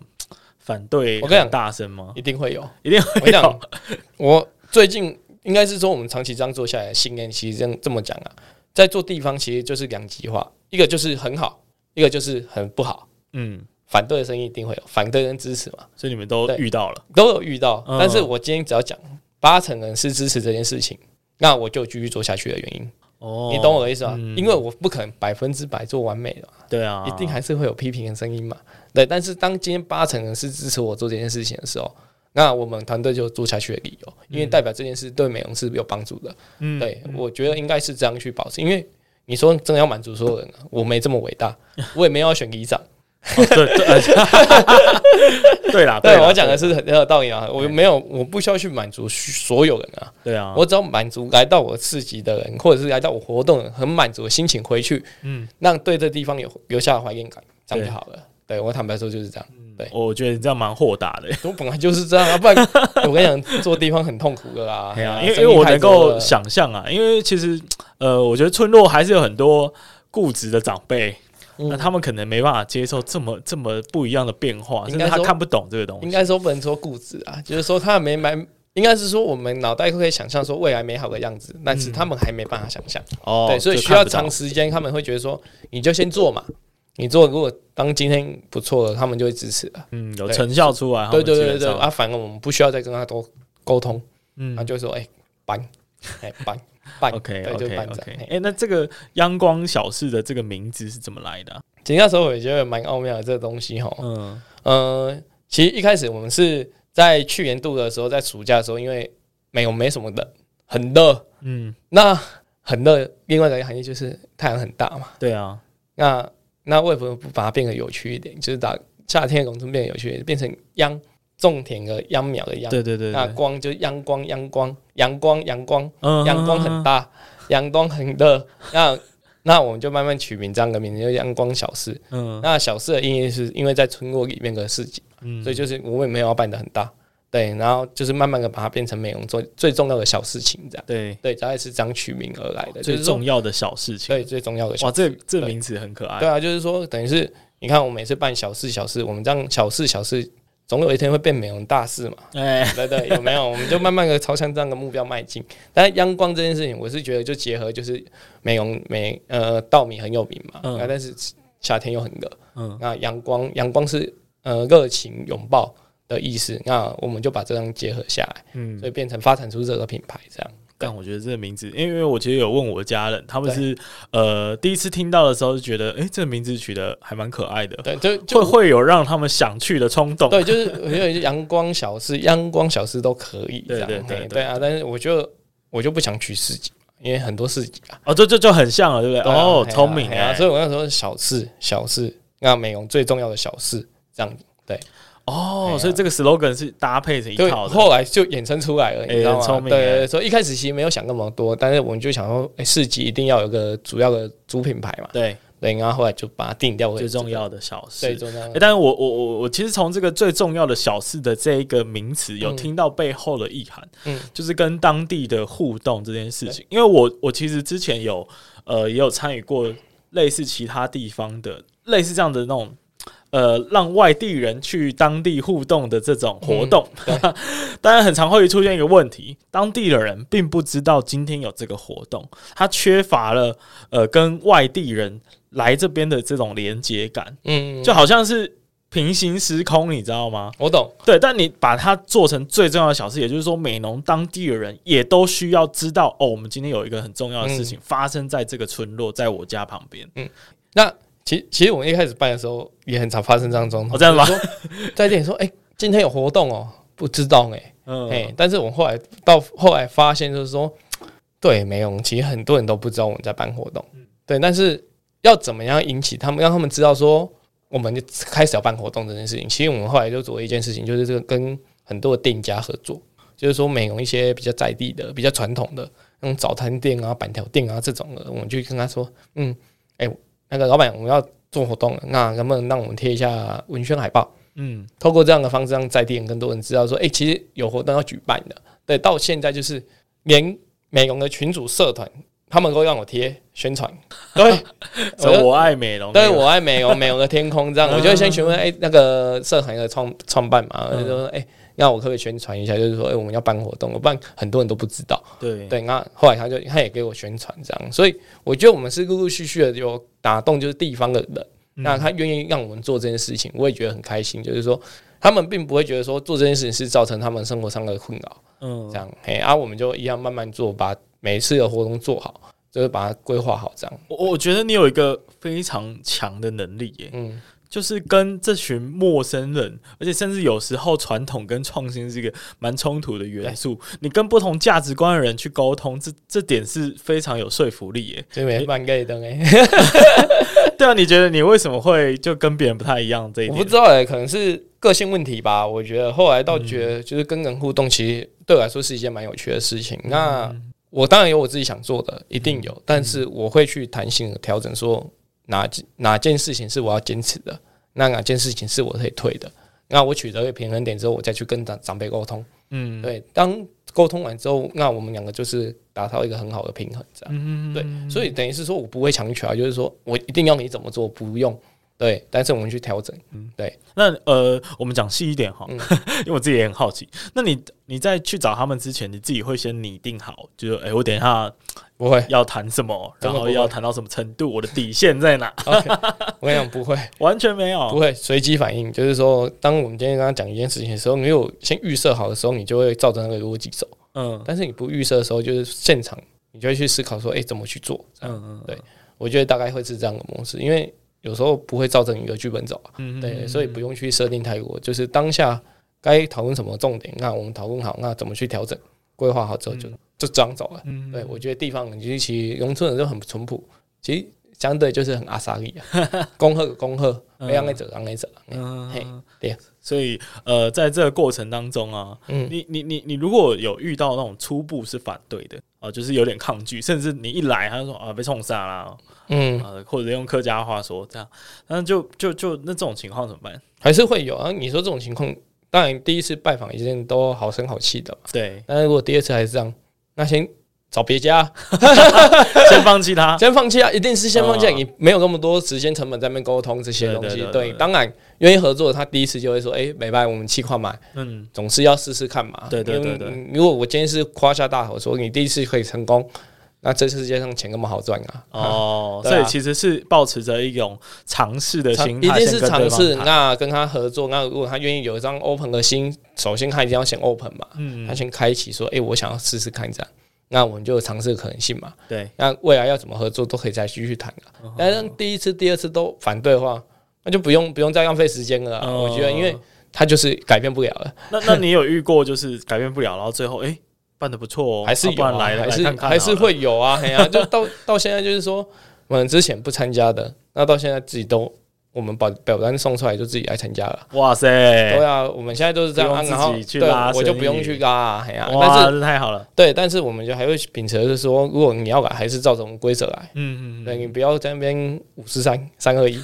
反对，我跟你讲，大声吗？一定会有，一定会有。我最近应该是说，我们长期这样做下来，信念其实这样这么讲啊。在做地方，其实就是两极化，一个就是很好，一个就是很不好。嗯，反对的声音一定会有，反对跟支持嘛，所以你们都遇到了，都有遇到。但是我今天只要讲八成人是支持这件事情，那我就继续做下去的原因。哦，你懂我的意思吗？因为我不可能百分之百做完美的嘛。对啊，一定还是会有批评的声音嘛。对，但是当今天八成人是支持我做这件事情的时候。那我们团队就做下去的理由，因为代表这件事对美容是有帮助的。嗯，对，我觉得应该是这样去保持。因为你说真的要满足所有人，我没这么伟大，我也没有要选里长。对对 对啦，对我讲的是很有道理啊。我没有，我不需要去满足所有人啊。对啊，我只要满足来到我市集的人，或者是来到我活动很满足的心情回去，嗯，让对这地方有留下怀念感，这样就好了。对我坦白说就是这样。对，我觉得你这样蛮豁达的。我本来就是这样啊，不然 我跟你讲，做地方很痛苦的啦。对啊，因为因为我能够想象啊，因为其实呃，我觉得村落还是有很多固执的长辈，那他们可能没办法接受这么这么不一样的变化，应该他看不懂这个东西。应该说不能说固执啊，就是说他没买，应该是说我们脑袋可以想象说未来美好的样子，但是他们还没办法想象。哦，对，所以需要长时间，他们会觉得说，你就先做嘛。你做如果当今天不错了，他们就会支持了。嗯，有成效出来。对对对对啊，反而我们不需要再跟他多沟通。嗯，他就说：“哎，搬，哎搬搬。” OK OK OK。哎，那这个央光小市的这个名字是怎么来的？其实那时候我也觉得蛮奥妙的这个东西哈。嗯呃，其实一开始我们是在去年度的时候，在暑假的时候，因为没有没什么的，很热。嗯，那很热，另外一个含义就是太阳很大嘛。对啊，那。那为什么不把它变得有趣一点？就是把夏天的农村变得有趣一点，变成秧种田的秧苗的秧。对对对，对。那光就阳光，阳光，阳光，阳光，阳光很大，阳光很热。那那我们就慢慢取名这样的名字，叫阳光小市。嗯。那小市的意义是因为在村落里面的市集，嗯，所以就是我也没有要办的很大。对，然后就是慢慢的把它变成美容最最重要的小事情，这样。对对，大概是这样取名而来的，最重要的小事情。对，最重要的小事。哇，这这名字很可爱。对啊，就是说，等于是你看，我每次办小事小事，我们这样小事小事，总有一天会变美容大事嘛。哎，对对，有没有？我们就慢慢的朝向这样的目标迈进。但是阳光这件事情，我是觉得就结合就是美容美呃稻米很有名嘛，嗯，但是夏天又很热，嗯，那阳光阳光是呃热情拥抱的意思，那我们就把这张结合下来，嗯，所以变成发展出这个品牌这样。但我觉得这个名字，因为我其实有问我的家人，他们是呃第一次听到的时候就觉得，哎、欸，这个名字取得还蛮可爱的，对，就就会会有让他们想去的冲动。对，就是因为阳光小事，阳光小事都可以，这样对对对，对，对啊。但是我就我就不想取市集，因为很多市集啊，哦，这这就很像了，对不对？哦，聪明啊，所以我那时候小事小事，那美容最重要的小事，这样对。哦，所以这个 slogan 是搭配成一套的，后来就衍生出来了，你知道吗？对，所以一开始其实没有想那么多，但是我们就想说，哎，市集一定要有个主要的主品牌嘛，对对，然后后来就把它定掉为最重要的小事。最重要的。但是我我我我其实从这个最重要的小事的这一个名词，有听到背后的意涵，嗯，就是跟当地的互动这件事情，因为我我其实之前有呃也有参与过类似其他地方的类似这样的那种。呃让外地人去当地互动的这种活动。嗯、当然，很常会出现一个问题，当地的人并不知道今天有这个活动，他缺乏了呃跟外地人来这边的这种连接感。嗯，就好像是。平行时空，你知道吗？我懂。对，但你把它做成最重要的小事，也就是说，美农当地的人也都需要知道哦，我们今天有一个很重要的事情发生在这个村落，在我家旁边。嗯，那其其实我们一开始办的时候也很常发生这样状况。哦，这样吧？在店里说，哎、欸，今天有活动哦，不知道哎、欸，嗯，哎，但是我们后来到后来发现，就是说，对，美浓其实很多人都不知道我们在办活动。对，但是要怎么样引起他们，让他们知道说。我们就开始要办活动这件事情。其实我们后来就做了一件事情，就是这个跟很多的店家合作，就是说美容一些比较在地的、比较传统的那种早餐店啊、板条店啊这种的，我们就跟他说：“嗯，哎、欸，那个老板，我们要做活动了，那能不能让我们贴一下文宣海报？嗯，透过这样的方式，让在地人更多人知道说，哎、欸，其实有活动要举办的。对，到现在就是连美容的群组社团。”他们都让我贴宣传，对，我爱美容，对，我爱美容，美容的天空这样，我就会先询问，哎，那个社团的创创办嘛，就说，哎，那我可不可以宣传一下？就是说，哎，我们要办活动，不然很多人都不知道。对对，那后来他就他也给我宣传这样，所以我觉得我们是陆陆续续的有打动，就是地方的人，那他愿意让我们做这件事情，我也觉得很开心。就是说，他们并不会觉得说做这件事情是造成他们生活上的困扰，嗯，这样，哎，啊，我们就一样慢慢做，把。每一次的活动做好，就是把它规划好，这样。我我觉得你有一个非常强的能力耶，嗯，就是跟这群陌生人，而且甚至有时候传统跟创新是一个蛮冲突的元素。你跟不同价值观的人去沟通，这这点是非常有说服力耶。这边蛮给的哎，对啊，你觉得你为什么会就跟别人不太一样？这一点我不知道哎，可能是个性问题吧。我觉得后来倒觉得，就是跟人互动，其实对我来说是一件蛮有趣的事情。那我当然有我自己想做的，一定有，嗯、但是我会去弹性的调整，说哪哪件事情是我要坚持的，那哪件事情是我可以退的。那我取得一个平衡点之后，我再去跟长长辈沟通。嗯，对，当沟通完之后，那我们两个就是达到一个很好的平衡，这样。嗯，对，所以等于是说我不会强求啊，就是说我一定要你怎么做，不用。对，但是我们去调整。嗯，对。那呃，我们讲细一点哈，嗯、因为我自己也很好奇。那你你在去找他们之前，你自己会先拟定好，就是哎、欸，我等一下不会要谈什么，然后要谈到什么程度，我的底线在哪？Okay, 我跟你讲，不会，完全没有，不会随机反应。就是说，当我们今天跟他讲一件事情的时候，你有先预设好的时候，你就会照着那个逻辑走。嗯，但是你不预设的时候，就是现场你就会去思考说，哎、欸，怎么去做？嗯嗯，对，我觉得大概会是这样的模式，因为。有时候不会照着你的剧本走啊，嗯、对，所以不用去设定太多，就是当下该讨论什么重点，那我们讨论好，那怎么去调整，规划好之后就、嗯、就这样走了。嗯、对，我觉得地方其实其实农村人就很淳朴，其实相对就是很阿萨利 啊，恭贺恭贺，让给走让给者，嗯，嘿，对。所以，呃，在这个过程当中啊，嗯，你你你你如果有遇到那种初步是反对的啊，就是有点抗拒，甚至你一来他就说啊被冲杀啦，嗯，呃，或者用客家话说这样，那就就就那这种情况怎么办？还是会有啊？你说这种情况，当然第一次拜访一定都好声好气的嘛，对。但如果第二次还是这样，那行。找别家，先放弃他，先放弃啊！一定是先放弃，你没有那么多时间成本在那边沟通这些东西。对，当然愿意合作，他第一次就会说：“哎，没办法，我们气块买。”嗯，总是要试试看嘛。对对对对。如果我今天是夸下大口说你第一次可以成功，那这世界上钱那么好赚啊！哦，所以其实是抱持着一种尝试的心态，一定是尝试。那跟他合作，那如果他愿意有一张 open 的心，首先他一定要先 open 嘛。嗯，他先开启说：“哎，我想要试试看这样。”那我们就尝试可能性嘛。对，那未来要怎么合作都可以再继续谈了。但是第一次、第二次都反对的话，那就不用不用再浪费时间了。我觉得，因为他就是改变不了了。那那你有遇过就是改变不了，然后最后哎办的不错哦，还是有来还是还是会有啊？哎呀，就到 到现在就是说，我们之前不参加的，那到现在自己都。我们把表单送出来就自己来参加了。哇塞！对啊，我们现在都是这样，然后对，我就不用去拉啊，但是太好了。对，但是我们就还会秉持是说，如果你要来，还是照这种规则来。嗯嗯，对，你不要在那边五四三三二一。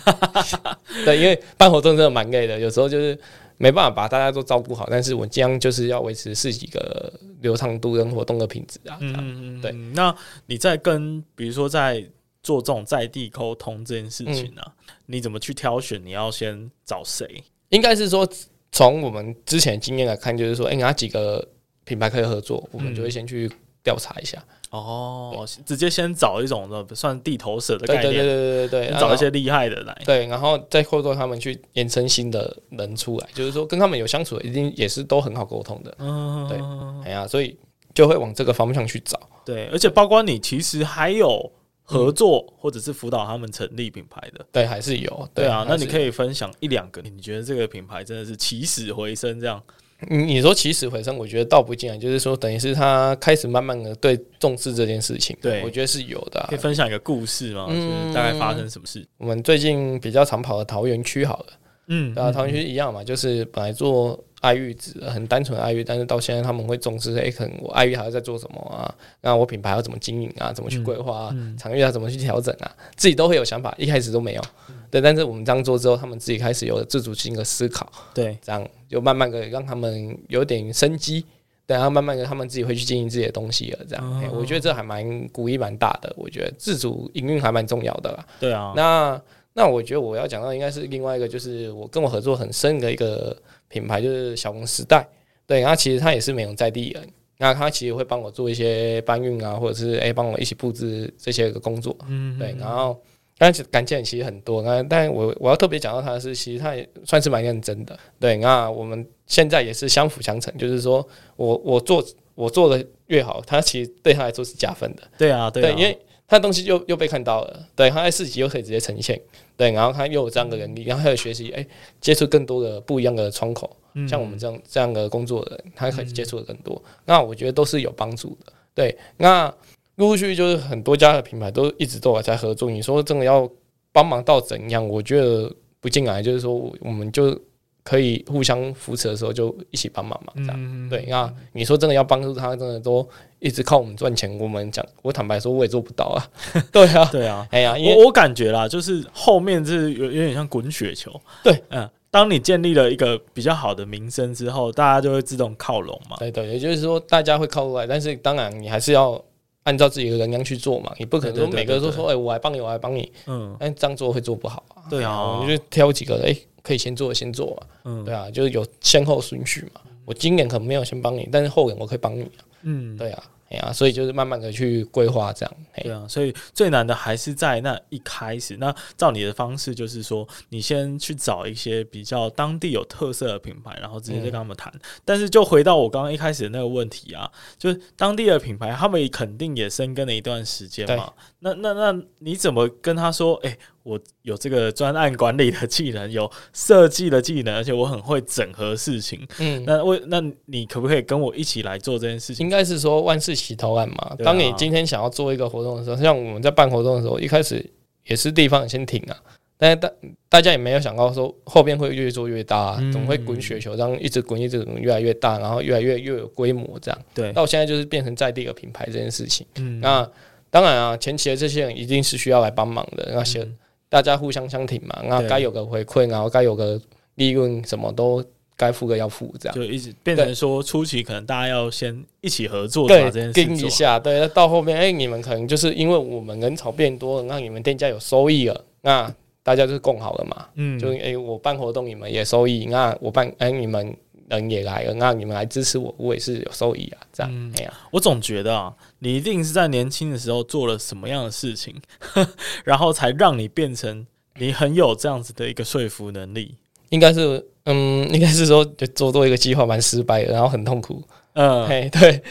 对，因为办活动真的蛮累的，有时候就是没办法把大家都照顾好，但是我尽量就是要维持自己的流畅度跟活动的品质啊。嗯嗯，对。那你在跟比如说在做这种在地沟通这件事情呢、啊？嗯、你怎么去挑选？你要先找谁？应该是说，从我们之前经验来看，就是说，哎、欸，哪几个品牌可以合作，我们就会先去调查一下。嗯哦，直接先找一种的算地头蛇的概念，对对对对对，找一些厉害的来，对，然后再透过他们去延伸新的人出来，就是说跟他们有相处的，一定也是都很好沟通的，嗯，对，哎呀，所以就会往这个方向去找，对，而且包括你其实还有合作或者是辅导他们成立品牌的，对，还是有，对啊，那你可以分享一两个，你觉得这个品牌真的是起死回生这样？你你说起死回生，我觉得倒不尽然，就是说等于是他开始慢慢的对重视这件事情，对，我觉得是有的、啊。可以分享一个故事吗？就是大概发生什么事？嗯、我们最近比较常跑的桃园区好了，嗯，啊，桃园区一样嘛，就是本来做爱玉子很单纯的爱玉，但是到现在他们会重视，哎、欸，可能我爱玉还要在做什么啊？那我品牌要怎么经营啊？怎么去规划啊？嗯嗯、场域要怎么去调整啊？自己都会有想法，一开始都没有。对，但是我们这样做之后，他们自己开始有了自主性的思考，对，这样就慢慢的让他们有点生机，对，然后慢慢的他们自己会去经营自己的东西了，这样，哦、我觉得这还蛮鼓励蛮大的，我觉得自主营运还蛮重要的啦。对啊，那那我觉得我要讲到应该是另外一个，就是我跟我合作很深的一个品牌，就是小红时代，对，然后其实他也是美容在地人，那他其实会帮我做一些搬运啊，或者是哎帮我一起布置这些个工作，嗯哼，对，然后。但是感情其实很多，那但我我要特别讲到他的是，其实他也算是蛮认真的。对，那我们现在也是相辅相成，就是说我我做我做的越好，他其实对他来说是加分的。对啊，对，啊对，因为他的东西又又被看到了，对，他在市集又可以直接呈现，对，然后他又有这样的能力，然后还有学习，哎、欸，接触更多的不一样的窗口，嗯、像我们这样这样的工作的人，他可以接触的更多，嗯、那我觉得都是有帮助的。对，那。陆陆续续就是很多家的品牌都一直都有在合作。你说真的要帮忙到怎样？我觉得不进来，就是说我们就可以互相扶持的时候就一起帮忙嘛，这样、嗯、对。那你说真的要帮助他，真的都一直靠我们赚钱。我们讲，我坦白说，我也做不到啊。对啊，对啊。哎呀，我我感觉啦，就是后面是有有点像滚雪球。对，嗯，当你建立了一个比较好的名声之后，大家就会自动靠拢嘛。对对，也就是说大家会靠过来，但是当然你还是要。按照自己的能量去做嘛，你不可能说每个人都说，哎，我来帮你，我来帮你，嗯，但这样做会做不好啊。对啊，我们就挑几个，哎，可以先做的先做嘛，嗯，对啊，就是有先后顺序嘛。我今年可能没有先帮你，但是后年我可以帮你，嗯，对啊。哎呀、啊，所以就是慢慢的去规划这样。对啊，所以最难的还是在那一开始。那照你的方式，就是说你先去找一些比较当地有特色的品牌，然后直接就跟他们谈。嗯、但是就回到我刚刚一开始的那个问题啊，就是当地的品牌，他们肯定也深耕了一段时间嘛。那那那你怎么跟他说？哎、欸。我有这个专案管理的技能，有设计的技能，而且我很会整合事情。嗯，那为那你可不可以跟我一起来做这件事情？应该是说万事起头难嘛。啊、当你今天想要做一个活动的时候，像我们在办活动的时候，一开始也是地方先停啊，但是大大家也没有想到说后边会越做越大，啊，总、嗯、会滚雪球这样一直滚，一直滚，越来越大，然后越来越越有规模这样。对，到现在就是变成在地的品牌这件事情。嗯，那当然啊，前期的这些人一定是需要来帮忙的那些。嗯大家互相相挺嘛，那该有个回馈，然后该有个利润，什么都该付的要付，这样。就一直变成说初期可能大家要先一起合作，对，盯一下，对，到后面哎、欸，你们可能就是因为我们人潮变多了，让你们店家有收益了，那大家就是共好了嘛，嗯，就哎、欸，我办活动你们也收益，那我办哎、欸、你们。人也来了，那你们来支持我，我也是有收益啊。这样，嗯、我总觉得啊，你一定是在年轻的时候做了什么样的事情，然后才让你变成你很有这样子的一个说服能力。应该是，嗯，应该是说就做多一个计划蛮失败的，然后很痛苦。嗯，嘿，对，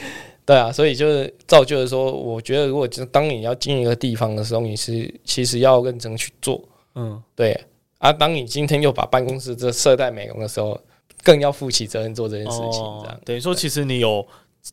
对啊，所以就是造就的说，我觉得如果就当你要经营一个地方的时候，你是其实要认真去做。嗯，对。啊，当你今天又把办公室这设在美容的时候。更要负起责任做这件事情，这样等于说，其实你有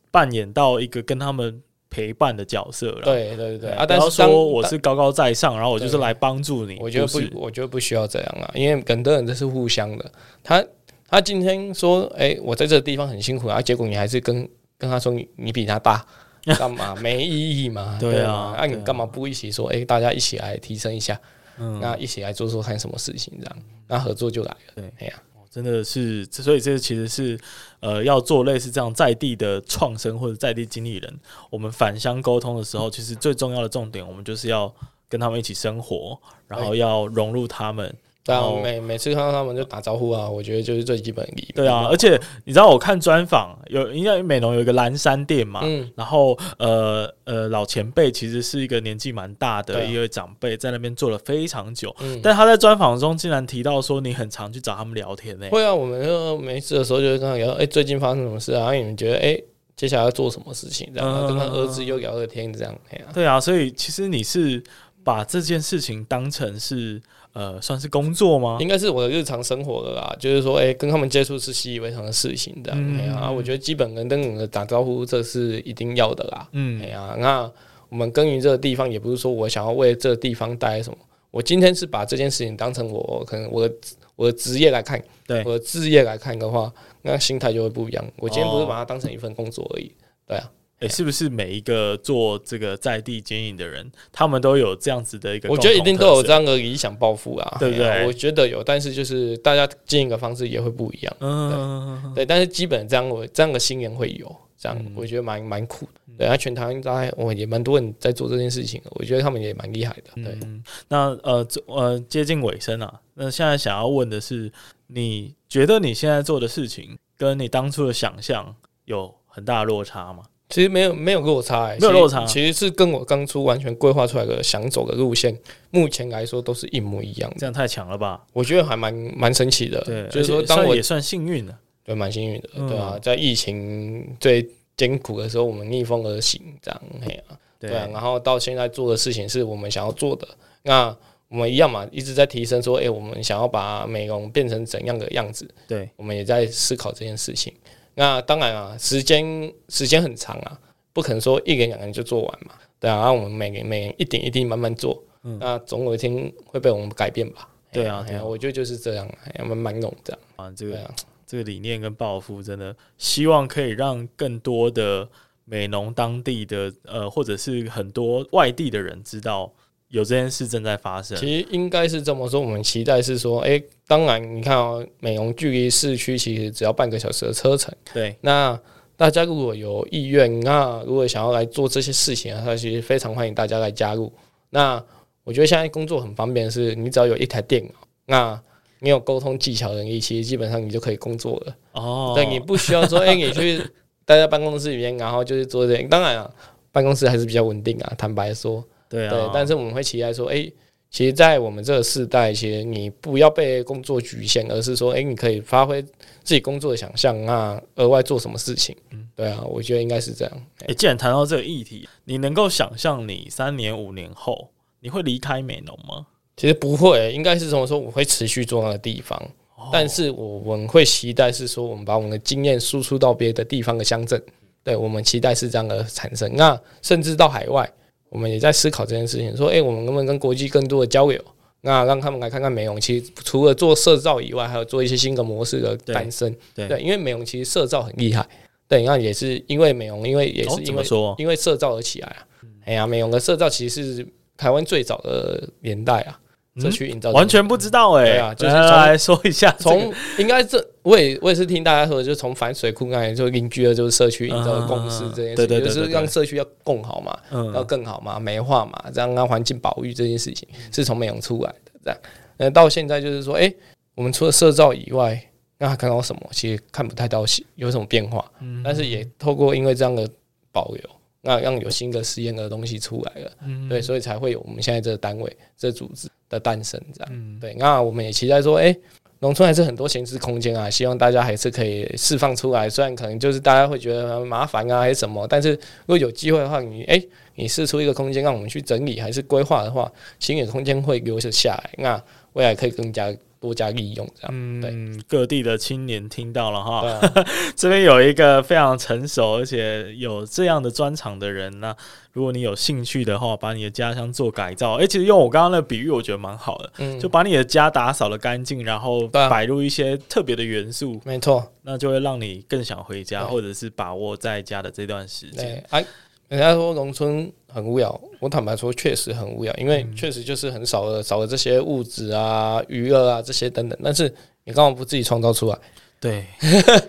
扮演到一个跟他们陪伴的角色了。对对对啊！但是说我是高高在上，然后我就是来帮助你。我觉得不，我觉得不需要这样啊，因为很多人都是互相的。他他今天说，哎，我在这个地方很辛苦啊，结果你还是跟跟他说你你比他大，干嘛没意义嘛？对啊，那你干嘛不一起说，哎，大家一起来提升一下，嗯，那一起来做做看什么事情，这样那合作就来了。对，哎呀。真的是，所以这个其实是，呃，要做类似这样在地的创生或者在地经理人，我们返乡沟通的时候，其实最重要的重点，我们就是要跟他们一起生活，然后要融入他们。对啊，每每次看到他们就打招呼啊，我觉得就是最基本的礼仪。对啊，而且你知道我看专访有，应该美容有一个蓝山店嘛，嗯，然后呃呃老前辈其实是一个年纪蛮大的一位长辈，在那边做了非常久，嗯，但他在专访中竟然提到说你很常去找他们聊天呢？会啊，我们就没事的时候就会跟他聊，哎，最近发生什么事啊？你们觉得哎，接下来要做什么事情？这样跟他儿子又聊个天，这样对啊，所以其实你是把这件事情当成是。呃，算是工作吗？应该是我的日常生活的啦。就是说，哎、欸，跟他们接触是习以为常的事情的。嗯，嗯，啊，我觉得基本跟跟人的打招呼，这是一定要的啦。嗯，哎呀，那我们耕耘这个地方，也不是说我想要为这个地方带来什么。我今天是把这件事情当成我可能我的我的职业来看，对，我的职业来看的话，那心态就会不一样。我今天不是把它当成一份工作而已，对啊。诶、欸，是不是每一个做这个在地经营的人，他们都有这样子的一个？我觉得一定都有这样的理想抱负啊，对不对？我觉得有，但是就是大家经营的方式也会不一样。嗯，对，但是基本这样，我这样的心人会有，这样我觉得蛮蛮酷的。对，啊，全台湾大概我也蛮多人在做这件事情，我觉得他们也蛮厉害的。对，嗯、那呃呃接近尾声啊，那现在想要问的是，你觉得你现在做的事情跟你当初的想象有很大的落差吗？其实没有没有落差，欸，没有落差，其实是跟我当初完全规划出来的想走的路线，目前来说都是一模一样。这样太强了吧？我觉得还蛮蛮神奇的。对，就是说，当我也算幸运的，对，蛮幸运的，对啊，在疫情最艰苦的时候，我们逆风而行，这样，嘿啊，对啊。然后到现在做的事情是我们想要做的，那我们一样嘛，一直在提升，说，哎，我们想要把美容变成怎样的样子？对，我们也在思考这件事情。那当然啊，时间时间很长啊，不可能说一年两年就做完嘛。对啊，然后我们每年每年一点一滴慢慢做，嗯、那总有一天会被我们改变吧？对啊，对啊，我觉得就是这样，还蛮蛮勇这样啊。这个、啊、这个理念跟抱负，真的希望可以让更多的美农当地的呃，或者是很多外地的人知道。有这件事正在发生，其实应该是这么说。我们期待是说，哎、欸，当然，你看哦，美容距离市区其实只要半个小时的车程。对，那大家如果有意愿，那如果想要来做这些事情啊，他其实非常欢迎大家来加入。那我觉得现在工作很方便的是，你只要有一台电脑，那你有沟通技巧能力，其实基本上你就可以工作了。哦，对，你不需要说，哎、欸，你去待在办公室里面，然后就是做这些。当然啊，办公室还是比较稳定啊，坦白说。对啊，对，但是我们会期待说，哎、欸，其实，在我们这个世代，其实你不要被工作局限，而是说，哎、欸，你可以发挥自己工作的想象啊，额外做什么事情。嗯，对啊，我觉得应该是这样。哎、欸，既然谈到这个议题，你能够想象你三年、五年后你会离开美农吗？其实不会，应该是这么说，我会持续做那个地方，哦、但是我们会期待是说，我们把我们的经验输出到别的地方的乡镇。对，我们期待是这样的产生，那甚至到海外。我们也在思考这件事情，说，哎、欸，我们能不能跟国际更多的交流？那让他们来看看美容。其实除了做社造以外，还有做一些新的模式的诞生。对，对，因为美容其实社造很厉害。对，那也是因为美容，因为也是因为、因为社造而起来啊。哎呀、嗯，美容的社造其实是台湾最早的年代啊。社区营造完全不知道哎、欸，对啊，就是来说一下，从应该这我也我也是听大家说，就是从反水库那里就凝聚了就是社区营造的共识这件事情，就是让社区要共好嘛，要更好嘛，美化嘛，这样让环境保育这件事情是从美容出来的，这样，那到现在就是说，哎，我们除了社造以外，那还看到什么？其实看不太到有什么变化，但是也透过因为这样的保留，那让有新的实验的东西出来了，对，所以才会有我们现在这个单位这组织。的诞生，这样，嗯、对，那我们也期待说，哎、欸，农村还是很多闲置空间啊，希望大家还是可以释放出来。虽然可能就是大家会觉得麻烦啊，还是什么，但是如果有机会的话，你，哎、欸，你试出一个空间让我们去整理，还是规划的话，新的空间会留下来，那未来可以更加。多加利用，这样。嗯，各地的青年听到了哈，啊、这边有一个非常成熟而且有这样的专长的人，那如果你有兴趣的话，把你的家乡做改造，哎、欸，其实用我刚刚的比喻，我觉得蛮好的，嗯，就把你的家打扫的干净，然后摆入一些特别的元素，没错、啊，那就会让你更想回家，或者是把握在家的这段时间。哎，人家说农村。很无聊，我坦白说，确实很无聊，因为确实就是很少了少了这些物质啊、娱乐啊这些等等。但是你干嘛不自己创造出来？对，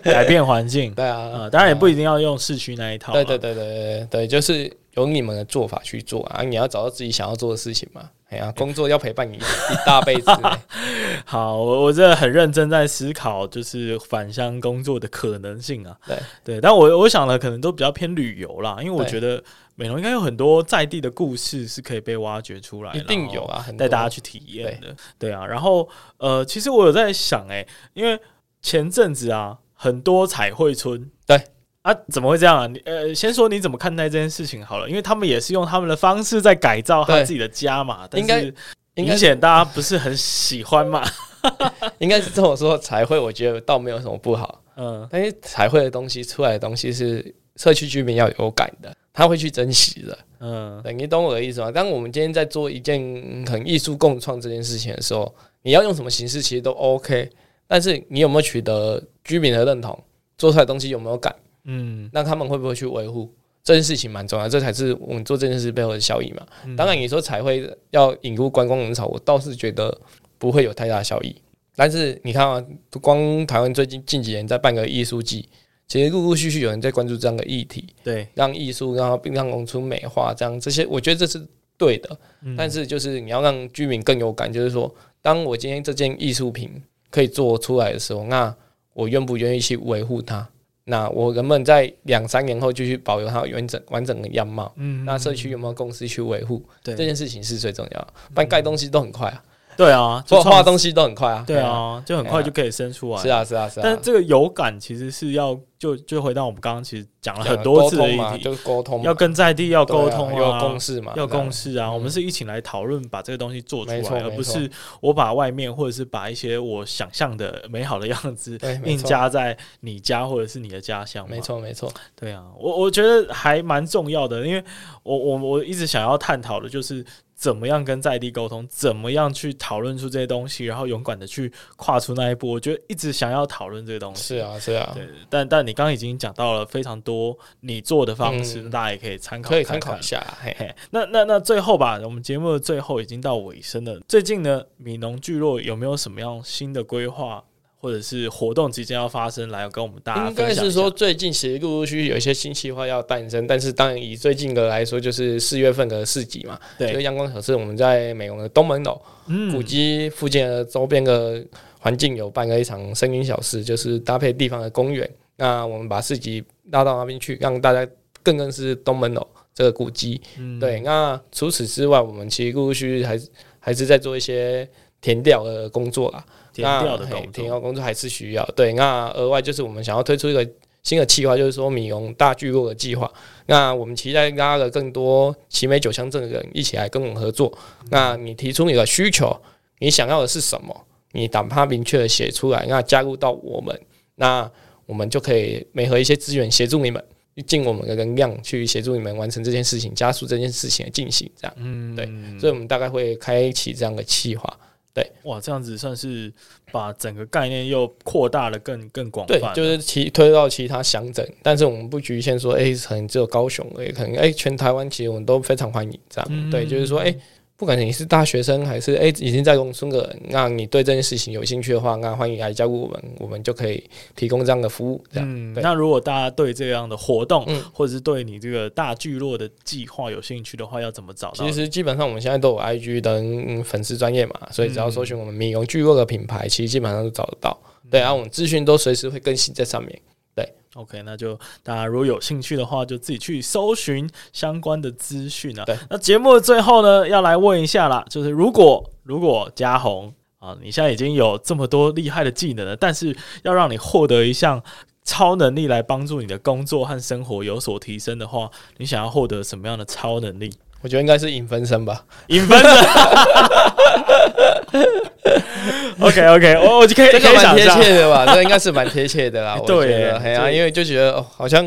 改变环境，对啊，呃，当然也不一定要用市区那一套，对对对对对对，就是由你们的做法去做啊，你要找到自己想要做的事情嘛。哎呀，工作要陪伴你一大辈子。好，我我真的很认真在思考，就是返乡工作的可能性啊。对对，但我我想的可能都比较偏旅游啦，因为我觉得美容应该有很多在地的故事是可以被挖掘出来，一定有啊，带大家去体验的。对，啊，然后呃，其实我有在想、欸，哎，因为前阵子啊，很多彩绘村，对。啊，怎么会这样啊？你呃，先说你怎么看待这件事情好了，因为他们也是用他们的方式在改造他自己的家嘛。但是明显大家不是很喜欢嘛？应该是这么说，彩绘我觉得倒没有什么不好。嗯，但是彩绘的东西出来的东西是社区居民要有感的，他会去珍惜的。嗯，你懂我的意思吗？当我们今天在做一件很艺术共创这件事情的时候，你要用什么形式其实都 OK，但是你有没有取得居民的认同？做出来的东西有没有感？嗯，那他们会不会去维护这件事情蛮重要，这才是我们做这件事背后的效益嘛。嗯、当然，你说彩绘要引入观光人潮，我倒是觉得不会有太大效益。但是你看啊，光台湾最近近几年在办个艺术季，其实陆陆续续有人在关注这样的议题，对，让艺术然后并让农村美化，这样这些，我觉得这是对的。嗯、但是就是你要让居民更有感，就是说，当我今天这件艺术品可以做出来的时候，那我愿不愿意去维护它？那我能不能在两三年后继续保留它完整完整的样貌？嗯，那社区有没有公司去维护？对，这件事情是最重要的。不然盖东西都很快啊。对啊，画画东西都很快啊。对啊，就很快就可以生出来。是啊，是啊，是啊。但这个有感其实是要就就回到我们刚刚其实讲了很多次的议题，就是沟通，要跟在地要沟通啊，要共识嘛，要共识啊。我们是一起来讨论把这个东西做出来，而不是我把外面或者是把一些我想象的美好的样子硬加在你家或者是你的家乡。没错，没错。对啊，我我觉得还蛮重要的，因为我我我一直想要探讨的就是。怎么样跟在地沟通？怎么样去讨论出这些东西？然后勇敢的去跨出那一步？我觉得一直想要讨论这个东西。是啊，是啊。对，但但你刚刚已经讲到了非常多你做的方式，嗯、大家也可以参考看看，可以参考一下。嘿嘿，那那那最后吧，我们节目的最后已经到尾声了。最近呢，米农聚落有没有什么样新的规划？或者是活动即将要发生，来跟我们大家。应该是说，最近其实陆陆续续有一些新计划要诞生，但是当然以最近的来说，就是四月份的市集嘛。对，阳光小市我们在美浓的东门楼、嗯、古迹附近的周边的环境有办了一场声音小市，就是搭配地方的公园。那我们把市集拉到那边去，让大家更认识东门楼这个古迹。嗯、对，那除此之外，我们其实陆陆续续还还是在做一些填调的工作啦。田调的田调工作还是需要对。那额外就是我们想要推出一个新的计划，就是说米龙大聚落的计划。那我们期待拉了更多奇美九乡镇的人一起来跟我们合作。那你提出你的需求，你想要的是什么？你哪怕明确的写出来，那加入到我们，那我们就可以媒合一些资源协助你们，尽我们的能量去协助你们完成这件事情，加速这件事情的进行。这样，嗯，对。所以我们大概会开启这样的计划。对，哇，这样子算是把整个概念又扩大了更更广泛，对，就是其推到其他乡镇，但是我们不局限说，哎、欸，可能只有高雄，也可能哎、欸，全台湾其实我们都非常欢迎这样，嗯、对，就是说，哎、欸。不管你是大学生还是诶、欸、已经在农村的人，那你对这件事情有兴趣的话，那欢迎来加入我们，我们就可以提供这样的服务。这样，嗯，那如果大家对这样的活动，嗯、或者是对你这个大聚落的计划有兴趣的话，要怎么找到？其实基本上我们现在都有 IG 等粉丝专业嘛，所以只要搜寻我们米农聚落的品牌，其实基本上都找得到。对，然后我们资讯都随时会更新在上面。OK，那就大家如果有兴趣的话，就自己去搜寻相关的资讯啊。对，那节目的最后呢，要来问一下啦，就是如果如果嘉宏啊，你现在已经有这么多厉害的技能了，但是要让你获得一项超能力来帮助你的工作和生活有所提升的话，你想要获得什么样的超能力？我觉得应该是影分身吧，影分身。OK OK，我我就可以，这个蛮贴切的吧？这应该是蛮贴切的啦。我觉得，哎呀，因为就觉得哦，好像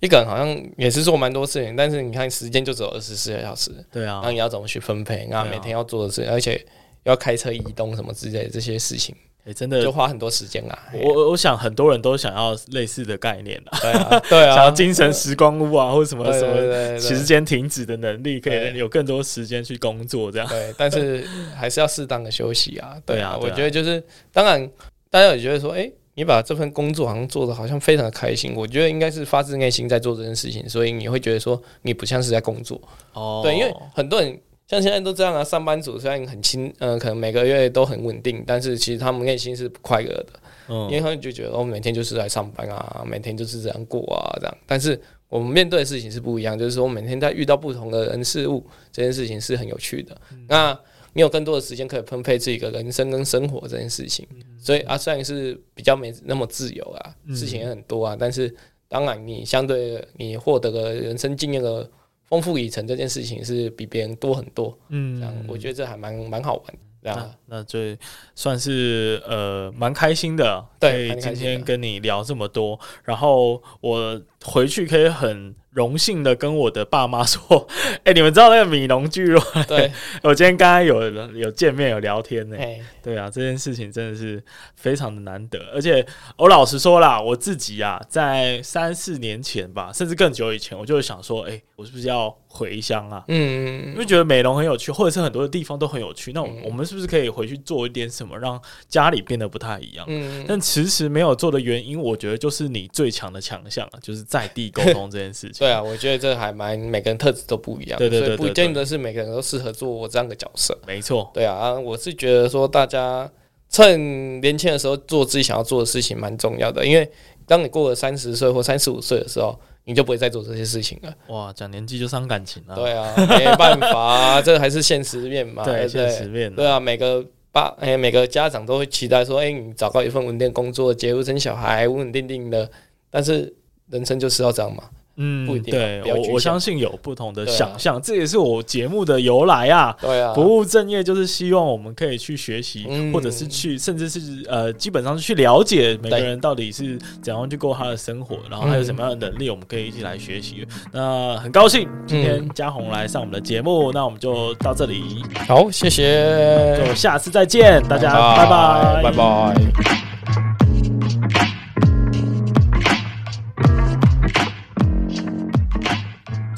一个人好像也是做蛮多事情，但是你看时间就只有二十四个小时，对啊，那你要怎么去分配？那每天要做的事情，而且要开车移动什么之类的这些事情。欸、真的就花很多时间啊！我我想很多人都想要类似的概念啊，对啊，对啊，想要精神时光屋啊，或者什么什么时间停止的能力，可以有更多时间去工作这样。对，但是还是要适当的休息啊。对啊，我觉得就是当然，大家也觉得说，哎、欸，你把这份工作好像做的好像非常的开心，我觉得应该是发自内心在做这件事情，所以你会觉得说你不像是在工作。哦，对，因为很多人像现在都这样啊，上班族虽然很轻，嗯、呃，可能每个月都很稳定，但是其实他们内心是不快乐的。嗯，因为他们就觉得哦，每天就是来上班啊，每天就是这样过啊，这样。但是我们面对的事情是不一样，就是说我每天在遇到不同的人事物，这件事情是很有趣的。嗯、那你有更多的时间可以分配自己的人生跟生活这件事情，所以啊，虽然是比较没那么自由啊，事情也很多啊，但是当然你相对你获得的人生经验的丰富里程这件事情是比别人多很多。嗯，这样我觉得这还蛮蛮好玩的。那那最算是呃蛮开心的，对，今天跟你聊这么多，然后我回去可以很荣幸的跟我的爸妈说，哎、欸，你们知道那个米农巨落？对，我今天刚刚有有见面有聊天呢。对啊，这件事情真的是非常的难得，而且我老实说啦，我自己啊，在三四年前吧，甚至更久以前，我就想说，哎、欸，我是不是要回乡啊？嗯，因为觉得美容很有趣，或者是很多的地方都很有趣，那我们是不是可以回去做一点什么，让家里变得不太一样？嗯，但迟迟没有做的原因，我觉得就是你最强的强项啊，就是在地沟通这件事情。对啊，我觉得这还蛮每个人特质都不一样，对对对，对，对，对，不见得是每个人都适合做我这样的角色。没错，对啊，我是觉得说大家趁年轻的时候做自己想要做的事情蛮重要的，因为当你过了三十岁或三十五岁的时候，你就不会再做这些事情了。哇，讲年纪就伤感情了。对啊，没办法啊，这还是现实面嘛。对，现实面。对啊，每个爸哎，每个家长都会期待说，哎，你找到一份稳定工作，结婚生小孩，稳稳定定的。但是人生就是要这样嘛。嗯，不一定，对，我我相信有不同的想象，这也是我节目的由来啊。对啊，不务正业就是希望我们可以去学习，或者是去，甚至是呃，基本上是去了解每个人到底是怎样去过他的生活，然后还有什么样的能力，我们可以一起来学习。那很高兴今天嘉宏来上我们的节目，那我们就到这里。好，谢谢，就下次再见，大家拜拜，拜拜。